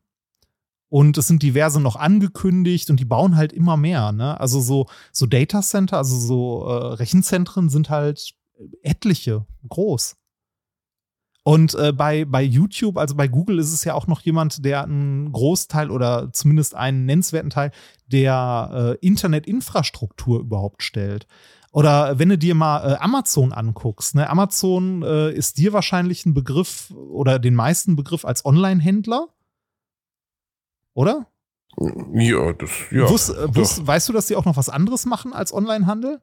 Und es sind diverse noch angekündigt und die bauen halt immer mehr. Ne? Also so, so Data Center, also so äh, Rechenzentren sind halt etliche groß. Und äh, bei, bei YouTube, also bei Google, ist es ja auch noch jemand, der einen Großteil oder zumindest einen nennenswerten Teil der äh, Internetinfrastruktur überhaupt stellt. Oder wenn du dir mal äh, Amazon anguckst, ne? Amazon äh, ist dir wahrscheinlich ein Begriff oder den meisten Begriff als Online-Händler. Oder? Ja, das, ja. Wusst, äh, wusst, weißt du, dass die auch noch was anderes machen als Online-Handel?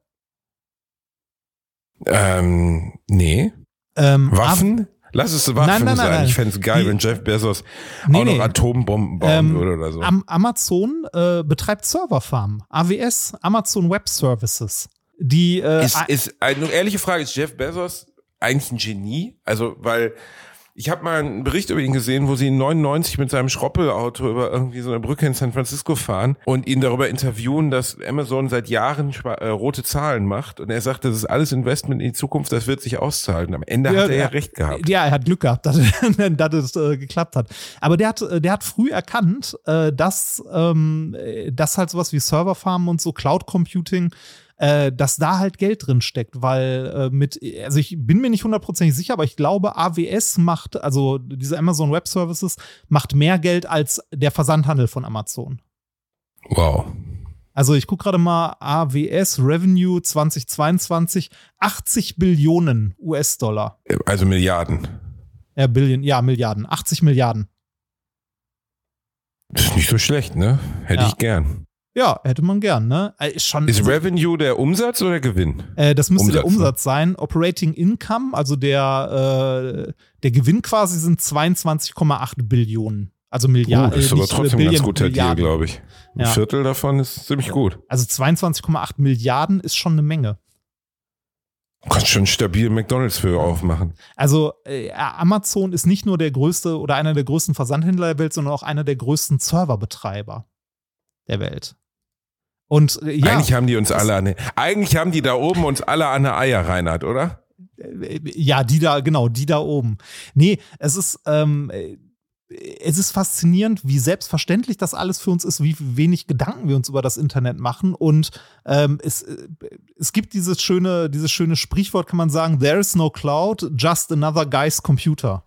Ähm, nee. Ähm, Waffen? Lass es Waffen Nein, nein, nein, sein. nein. Ich fände es geil, Die- wenn Jeff Bezos Nee, auch noch nee. Atombomben bauen Ähm, würde oder so. Am Amazon äh, betreibt Serverfarmen. AWS, Amazon Web Services. Die äh, ist, ist eine ehrliche Frage, ist Jeff Bezos eigentlich ein Genie? Also, weil Ich habe mal einen Bericht über ihn gesehen, wo sie 99 mit seinem Schroppelauto über irgendwie so eine Brücke in San Francisco fahren und ihn darüber interviewen, dass Amazon seit Jahren äh, rote Zahlen macht. Und er sagt, das ist alles Investment in die Zukunft, das wird sich auszahlen. Am Ende ja, hat er ja recht gehabt. Ja, er hat Glück gehabt, dass, dass es äh, geklappt hat. Aber der hat, äh, der hat früh erkannt, äh, dass, ähm, dass halt sowas wie Serverfarmen und so Cloud Computing äh, dass da halt Geld drin steckt, weil äh, mit, also ich bin mir nicht hundertprozentig sicher, aber ich glaube, AWS macht, also diese Amazon Web Services, macht mehr Geld als der Versandhandel von Amazon. Wow. Also ich gucke gerade mal AWS Revenue 2022, 80 Billionen US-Dollar. Also Milliarden. Ja, Billion, ja, Milliarden, 80 Milliarden. Das ist nicht so schlecht, ne? Hätte ja. ich gern. Ja, hätte man gern, ne? Äh, schon, ist Revenue der Umsatz oder Gewinn? Äh, das müsste Umsatz, der Umsatz ne? sein. Operating Income, also der, äh, der Gewinn quasi sind 22,8 Billionen. Also Milliarden. Uh, das ist aber trotzdem Billion, ganz guter Deal, glaube ich. Ein ja. Viertel davon ist ziemlich gut. Also 22,8 Milliarden ist schon eine Menge. Du kannst schon stabil McDonalds für aufmachen. Also äh, Amazon ist nicht nur der größte oder einer der größten Versandhändler der Welt, sondern auch einer der größten Serverbetreiber der Welt. Und äh, ja, eigentlich haben die uns alle an, eigentlich haben die da oben uns alle an der Eier, Reinhard, oder? Ja, die da, genau, die da oben. Nee, es ist, ähm, es ist faszinierend, wie selbstverständlich das alles für uns ist, wie wenig Gedanken wir uns über das Internet machen. Und ähm, es, äh, es gibt dieses schöne, dieses schöne Sprichwort, kann man sagen, there is no cloud, just another guy's computer.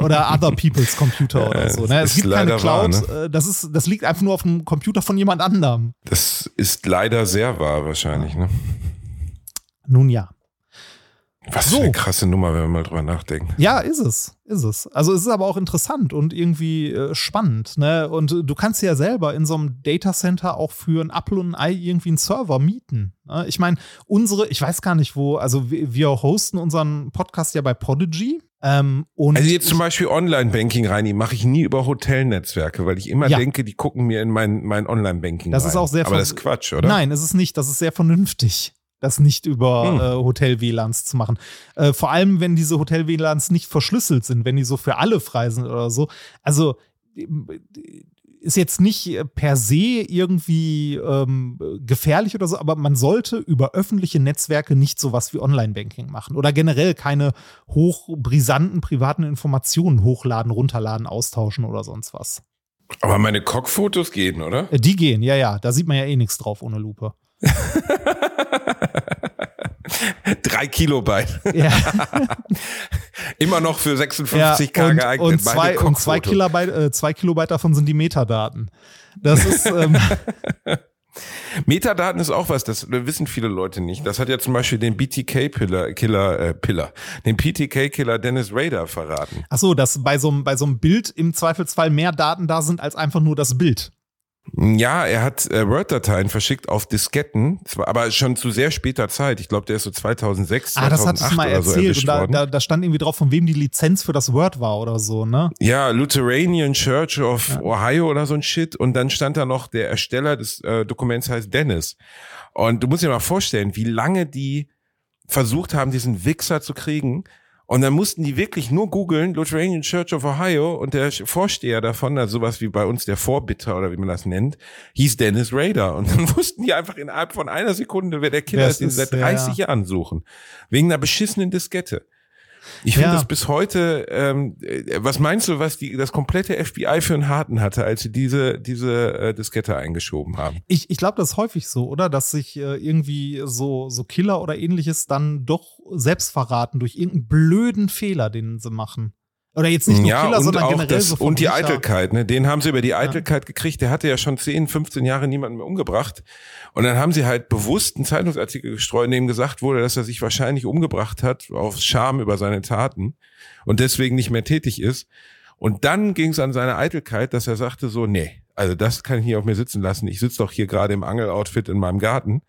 Oder other people's Computer oder so. Ne? Es gibt keine Cloud. Wahr, ne? Äh, das, ist, das liegt einfach nur auf dem Computer von jemand anderem. Das ist leider sehr wahr wahrscheinlich. Ne? Nun ja. Was so. für eine krasse Nummer, wenn wir mal drüber nachdenken. Ja, ist es. Ist es. Also es ist aber auch interessant und irgendwie äh, spannend. Ne? Und du kannst ja selber in so einem Datacenter auch für ein Apple und ein Ei irgendwie einen Server mieten. Ne? Ich meine, unsere, ich weiß gar nicht wo, also wir, wir hosten unseren Podcast ja bei Podigy. Ähm, also jetzt zum Beispiel Online-Banking rein, die mache ich nie über Hotelnetzwerke, weil ich immer ja. denke, die gucken mir in mein, mein Online-Banking rein. Das ist auch sehr Aber das ist Quatsch, oder? Nein, ist es nicht. Das ist sehr vernünftig das nicht über hm. äh, Hotel-WLANs zu machen. Äh, vor allem, wenn diese Hotel-WLANs nicht verschlüsselt sind, wenn die so für alle frei sind oder so. Also ist jetzt nicht per se irgendwie ähm, gefährlich oder so, aber man sollte über öffentliche Netzwerke nicht sowas wie Online-Banking machen oder generell keine hochbrisanten privaten Informationen hochladen, runterladen, austauschen oder sonst was. Aber meine Cockfotos gehen, oder? Äh, die gehen, ja, ja. Da sieht man ja eh nichts drauf ohne Lupe. Drei Kilobyte. Ja. Immer noch für 56k ja, und, geeignet. Und zwei, und zwei, Kilobyte, äh, zwei Kilobyte davon sind die Metadaten. Das ist. Ähm, Metadaten ist auch was, das wissen viele Leute nicht. Das hat ja zum Beispiel den BTK-Killer, Killer, äh, Pillar, den PTK-Killer Dennis Rader verraten. Ach so, dass bei so, bei so einem Bild im Zweifelsfall mehr Daten da sind als einfach nur das Bild. Ja, er hat äh, Word-Dateien verschickt auf Disketten, aber schon zu sehr später Zeit. Ich glaube, der ist so 2006, ah, 2008 das du mal erzählt. So da, da, da, stand irgendwie drauf, von wem die Lizenz für das Word war oder so, ne? Ja, Lutheranian Church of ja. Ohio oder so ein Shit. Und dann stand da noch, der Ersteller des äh, Dokuments heißt Dennis. Und du musst dir mal vorstellen, wie lange die versucht haben, diesen Wichser zu kriegen und dann mussten die wirklich nur googeln, Lutheranian Church of Ohio und der Vorsteher davon, also sowas wie bei uns der Vorbitter oder wie man das nennt, hieß Dennis Rader. Und dann wussten die einfach innerhalb von einer Sekunde, wer der Killer ist, den sie seit 30 ja. Jahren suchen. Wegen einer beschissenen Diskette. Ich finde ja. das bis heute, ähm, äh, was meinst du, was die, das komplette FBI für einen Harten hatte, als sie diese, diese äh, Diskette eingeschoben haben? Ich, ich glaube, das ist häufig so, oder? Dass sich äh, irgendwie so, so Killer oder ähnliches dann doch selbst verraten durch irgendeinen blöden Fehler, den sie machen. Oder jetzt nicht nur ja, Killer, sondern generell das, so Und die Riecher. Eitelkeit, ne? Den haben sie über die Eitelkeit ja. gekriegt. Der hatte ja schon 10, 15 Jahre niemanden mehr umgebracht. Und dann haben sie halt bewusst einen Zeitungsartikel gestreut, in dem gesagt wurde, dass er sich wahrscheinlich umgebracht hat, auf Scham über seine Taten und deswegen nicht mehr tätig ist. Und dann ging es an seine Eitelkeit, dass er sagte so, nee, also das kann ich hier auf mir sitzen lassen. Ich sitze doch hier gerade im Angeloutfit in meinem Garten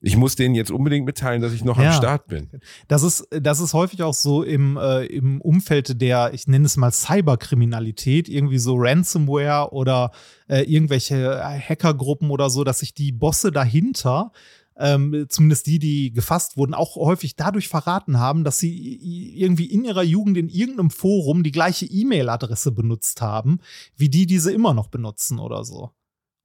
ich muss denen jetzt unbedingt mitteilen, dass ich noch ja. am Start bin. Das ist, das ist häufig auch so im, äh, im Umfeld der, ich nenne es mal Cyberkriminalität, irgendwie so Ransomware oder äh, irgendwelche Hackergruppen oder so, dass sich die Bosse dahinter ähm, zumindest die, die gefasst wurden, auch häufig dadurch verraten haben, dass sie irgendwie in ihrer Jugend in irgendeinem Forum die gleiche E-Mail-Adresse benutzt haben, wie die, die sie immer noch benutzen oder so.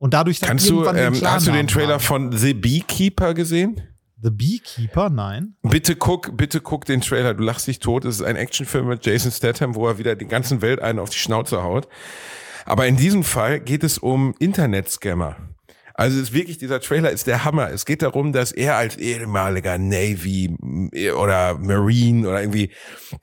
Und dadurch dann Kannst du, irgendwann den ähm, hast du den Trailer haben. von The Beekeeper gesehen? The Beekeeper? Nein. Bitte guck, bitte guck den Trailer. Du lachst dich tot. Es ist ein Actionfilm mit Jason Statham, wo er wieder die ganzen Welt einen auf die Schnauze haut. Aber in diesem Fall geht es um Internetscammer. Also es ist wirklich, dieser Trailer ist der Hammer. Es geht darum, dass er als ehemaliger Navy äh, oder Marine oder irgendwie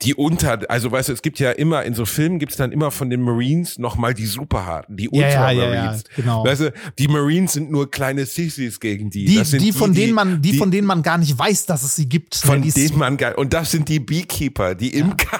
die unter, also weißt du, es gibt ja immer, in so Filmen gibt's dann immer von den Marines nochmal die Superharten, die Ja, ja, ja, Ultramarines. ja, genau. Weißt du, die Marines sind nur kleine Sissis gegen die. Die, sind die, von die, denen man, die, die- von denen man gar nicht weiß, dass es sie gibt. von Ne, die denen man geil. Und das sind die Beekeeper, die Imker.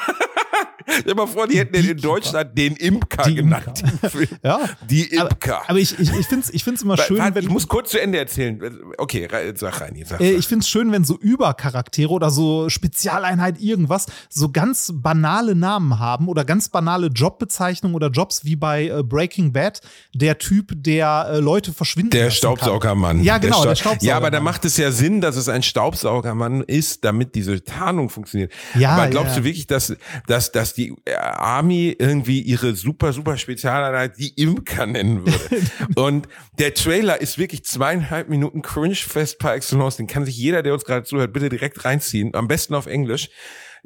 Stell mal vor, die hätten in Beekeeper. Deutschland den Imker Die genannt. Imker. Ja. Die aber, Imker. aber ich, ich, ich finde es ich find's immer schön, Warte, wenn ich muss kurz zu Ende erzählen. Okay, sag rein. Sag, Äh, sag. ich finde es schön, wenn so Übercharaktere oder so Spezialeinheit irgendwas so ganz banale Namen haben oder ganz banale Jobbezeichnungen oder Jobs wie bei äh, Breaking Bad, der Typ, der äh, Leute verschwinden Der lassen Staubsaugermann. Ja, genau, der, Staub- Staubsaugermann. Ja, aber da macht es ja Sinn, dass es ein Staubsaugermann ist, damit diese Tarnung funktioniert. Ja, aber glaubst ja. du wirklich, dass, dass, dass die äh, Army irgendwie ihre super, super Spezialeinheit die Imker nennen würde? Und der Trailer ist wirklich zweieinhalb Minuten Cringe-Fest par excellence. Den kann sich jeder, der uns gerade zuhört, bitte direkt reinziehen. Am besten auf Englisch.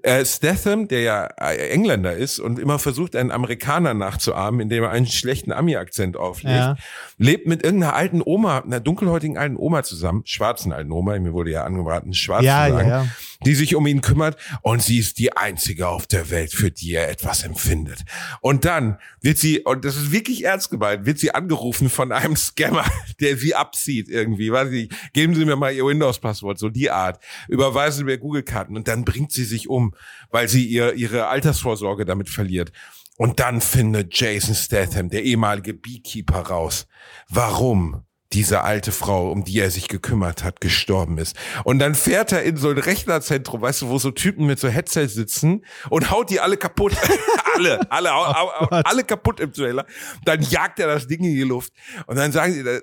Äh, Statham, der ja äh, Engländer ist und immer versucht, einen Amerikaner nachzuahmen, indem er einen schlechten Ami-Akzent auflegt, Ja. Lebt mit irgendeiner alten Oma, einer dunkelhäutigen alten Oma zusammen, schwarzen alten Oma, mir wurde ja angeraten, schwarz Ja, zu ja, sagen, ja. die sich um ihn kümmert und sie ist die einzige auf der Welt, für die er etwas empfindet. Und dann wird sie, und das ist wirklich ernst gemeint, wird sie angerufen von einem Scammer, der sie abzieht irgendwie, weiß ich, geben Sie mir mal Ihr Windows-Passwort, so die Art, überweisen Sie mir Google-Karten und dann bringt sie sich um, weil sie ihr, ihre Altersvorsorge damit verliert. Und dann findet Jason Statham, der ehemalige Beekeeper, raus, warum diese alte Frau, um die er sich gekümmert hat, gestorben ist. Und dann fährt er in so ein Rechnerzentrum, weißt du, wo so Typen mit so Headsets sitzen und haut die alle kaputt. alle, alle, Gott. alle kaputt im Trailer. Dann jagt er das Ding in die Luft. Und dann sagen sie,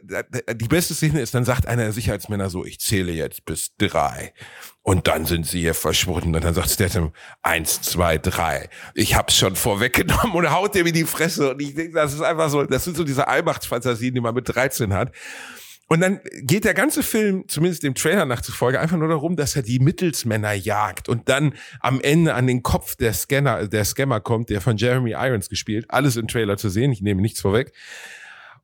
die beste Szene ist, dann sagt einer der Sicherheitsmänner so, ich zähle jetzt bis drei. Und dann sind sie hier verschwunden. Und dann sagt Statham, eins, zwei, drei. Ich hab's schon vorweggenommen und haut dem in die Fresse. Und ich denke, das ist einfach so, das sind so diese Allmachtsfantasien, die man mit 13 hat. Und dann geht der ganze Film, zumindest dem Trailer nach zufolge, einfach nur darum, dass er die Mittelsmänner jagt und dann am Ende an den Kopf der Scanner, der Scammer kommt, der von Jeremy Irons gespielt. Alles im Trailer zu sehen. Ich nehme nichts vorweg.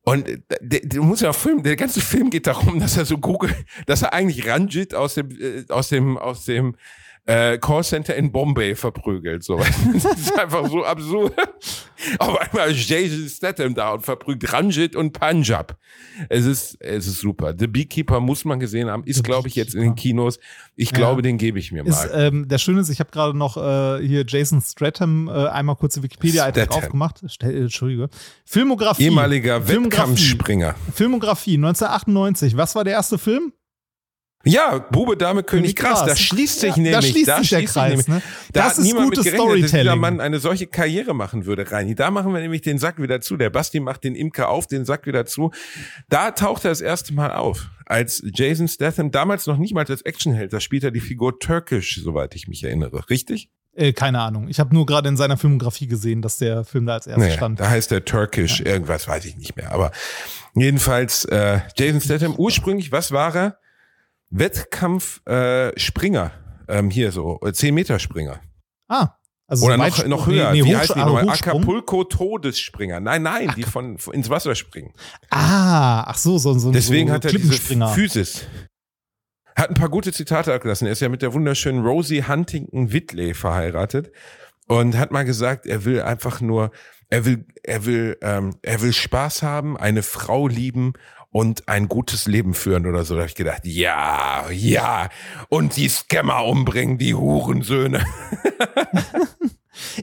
Und äh, der, der muss ja filmen, der ganze Film geht darum, dass er so Google, dass er eigentlich Ranjit aus dem, äh, aus dem, aus dem äh, Callcenter in Bombay verprügelt. So. Das ist einfach so absurd. Auf einmal ist Jason Statham da und verprügelt Ranjit und Punjab. Es ist, es ist super. The Beekeeper muss man gesehen haben, ist, glaube ich, jetzt in den. Kinos. Ich Ja. glaube, den gebe ich mir Ist, mal. ähm, der Schöne ist, ich habe gerade noch äh, hier Jason Stratham äh, einmal kurze Wikipedia-Eintrag aufgemacht. Stell, äh, Entschuldige. Filmografie. Ehemaliger Filmografie. Wettkampfspringer. Filmografie 1998. Was war der erste Film? Ja, Bube, Dame, König, König Gras. Da schließt sich Ja, da nämlich, schließt sich der Kreis, ne? Da Das hat ist niemand gutes mit gerechnet, dass dieser Storytelling. Mann eine solche Karriere machen würde, Reini. Da machen wir nämlich den Sack wieder zu. Der Basti macht den Imker auf, den Sack wieder zu. Da taucht er das erste Mal auf. Als Jason Statham, damals noch nicht mal als Actionheld, da spielt er die Figur Turkish, soweit ich mich erinnere. Richtig? Äh, keine Ahnung. Ich habe nur gerade in seiner Filmografie gesehen, dass der Film da als erstes Naja, stand. da heißt er Turkish, irgendwas weiß ich nicht mehr. Aber jedenfalls, äh, Jason Statham, ursprünglich, was war er? Wettkampf-Springer. Äh, Springer. ähm, hier so, äh, 10 Meter Springer. Ah. Also Oder noch, noch höher. Nee, nee, Wie heißt die nochmal? Hochsprung? Acapulco Todesspringer. Nein, nein, die von, von ins Wasser springen. Ah, ach so, so, so Deswegen so hat er diese. Physis. Hat ein paar gute Zitate abgelassen. Er ist ja mit der wunderschönen Rosie Huntington Whitley verheiratet und hat mal gesagt, er will einfach nur, er will, er will, ähm, er will Spaß haben, eine Frau lieben und ein gutes Leben führen oder so. Da habe ich gedacht, ja, ja. Und die Scammer umbringen, die Hurensöhne.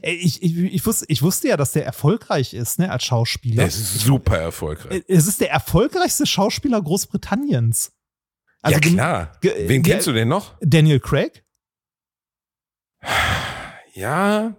Ich, ich, ich, wusste, ich wusste ja, dass der erfolgreich ist, ne, als Schauspieler. Der ist super erfolgreich. Es ist der erfolgreichste Schauspieler Großbritanniens. ja, Also gen- klar. Wen kennst du denn noch? Daniel Craig? Ja,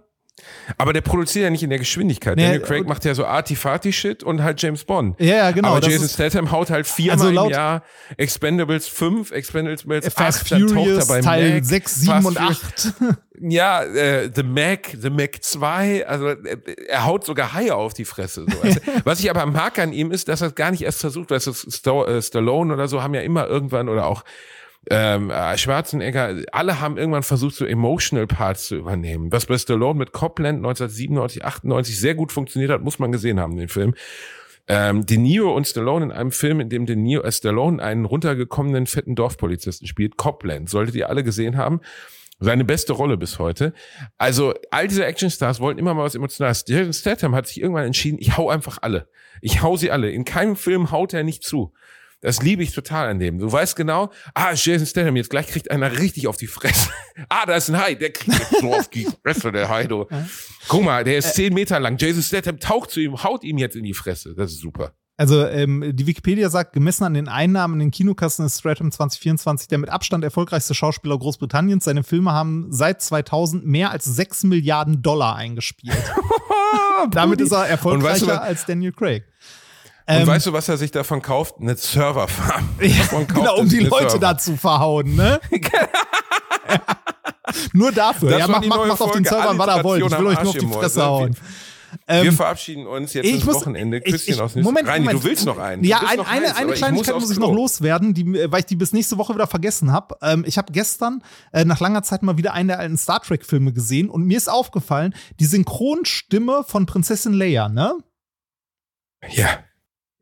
Aber der produziert ja nicht in der Geschwindigkeit. Nee, Daniel Craig macht ja so Artifati-Shit und halt James Bond. Ja, ja, genau. Aber Jason Statham haut halt viermal Also im Jahr Expendables 5, Expendables Fast 8, dann taucht er Furious bei Teil Mac, 6, 7 Fast und Furious- 8. Ja, äh, The Mac, The Mac 2, also äh, er haut sogar Haie auf die Fresse. So. Also, was ich aber mag an ihm ist, dass er es gar nicht erst versucht, weißt du, Sto äh, Stallone oder so haben ja immer irgendwann oder auch ähm, äh, Schwarzenegger, alle haben irgendwann versucht, so emotional Parts zu übernehmen. Was bei Stallone mit Copland 1997, 98 sehr gut funktioniert hat, muss man gesehen haben, den Film. Ähm, De Niro und Stallone in einem Film, in dem De Niro, äh, Stallone einen runtergekommenen fetten Dorfpolizisten spielt, Copland, solltet ihr alle gesehen haben. Seine beste Rolle bis heute. Also all diese Actionstars wollten immer mal was Emotionales. Jason Statham hat sich irgendwann entschieden, ich hau einfach alle. Ich hau sie alle. In keinem Film haut er nicht zu. Das liebe ich total an dem. Du weißt genau, ah, ist Jason Statham, jetzt gleich kriegt einer richtig auf die Fresse. ah, da ist ein Hai, der kriegt jetzt so auf die Fresse, der Hai, du. Guck mal, der ist zehn Meter lang. Jason Statham taucht zu ihm, haut ihm jetzt in die Fresse. Das ist super. Also ähm, die Wikipedia sagt, gemessen an den Einnahmen in den Kinokassen ist Stratham 2024 der mit Abstand erfolgreichste Schauspieler Großbritanniens. Seine Filme haben seit 2000 mehr als 6 Milliarden Dollar eingespielt. Damit ist er erfolgreicher weißt du, als Daniel Craig. Und Ähm, weißt du, was er sich davon kauft? Eine Serverfarm. Ja, genau, um die Leute Server. da zu verhauen, ne? nur dafür. Das ja, war mach, die mach, neue macht auf den Servern, was er wollt. Ich will euch nur auf die Fresse hauen. Mäuse. Wir Ähm, verabschieden uns jetzt ich muss- Wochenende. ich- Küsschen ich- aus Nüssen. Moment, Reini, Moment. du willst noch einen. Ja, ein, noch eine, heiß, eine ich Kleinigkeit aufs muss ich noch loswerden, die, weil ich die bis nächste Woche wieder vergessen habe. Ähm, ich habe gestern äh, nach langer Zeit mal wieder einen der alten Star Trek-Filme gesehen und mir ist aufgefallen, die Synchronstimme von Prinzessin Leia, ne? Ja.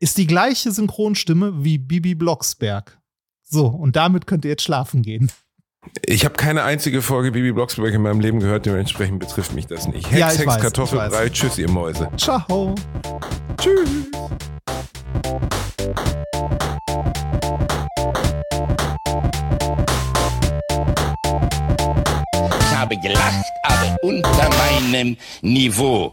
Ist die gleiche Synchronstimme wie Bibi Blocksberg. So, und damit könnt ihr jetzt schlafen gehen. Ich habe keine einzige Folge Bibi Blocksberg in meinem Leben gehört, dementsprechend betrifft mich das nicht. Hex, Ja, Hex, weiß, Kartoffelbrei, tschüss, ihr Mäuse. Ciao. Tschüss. Ich habe gelacht, aber unter meinem Niveau.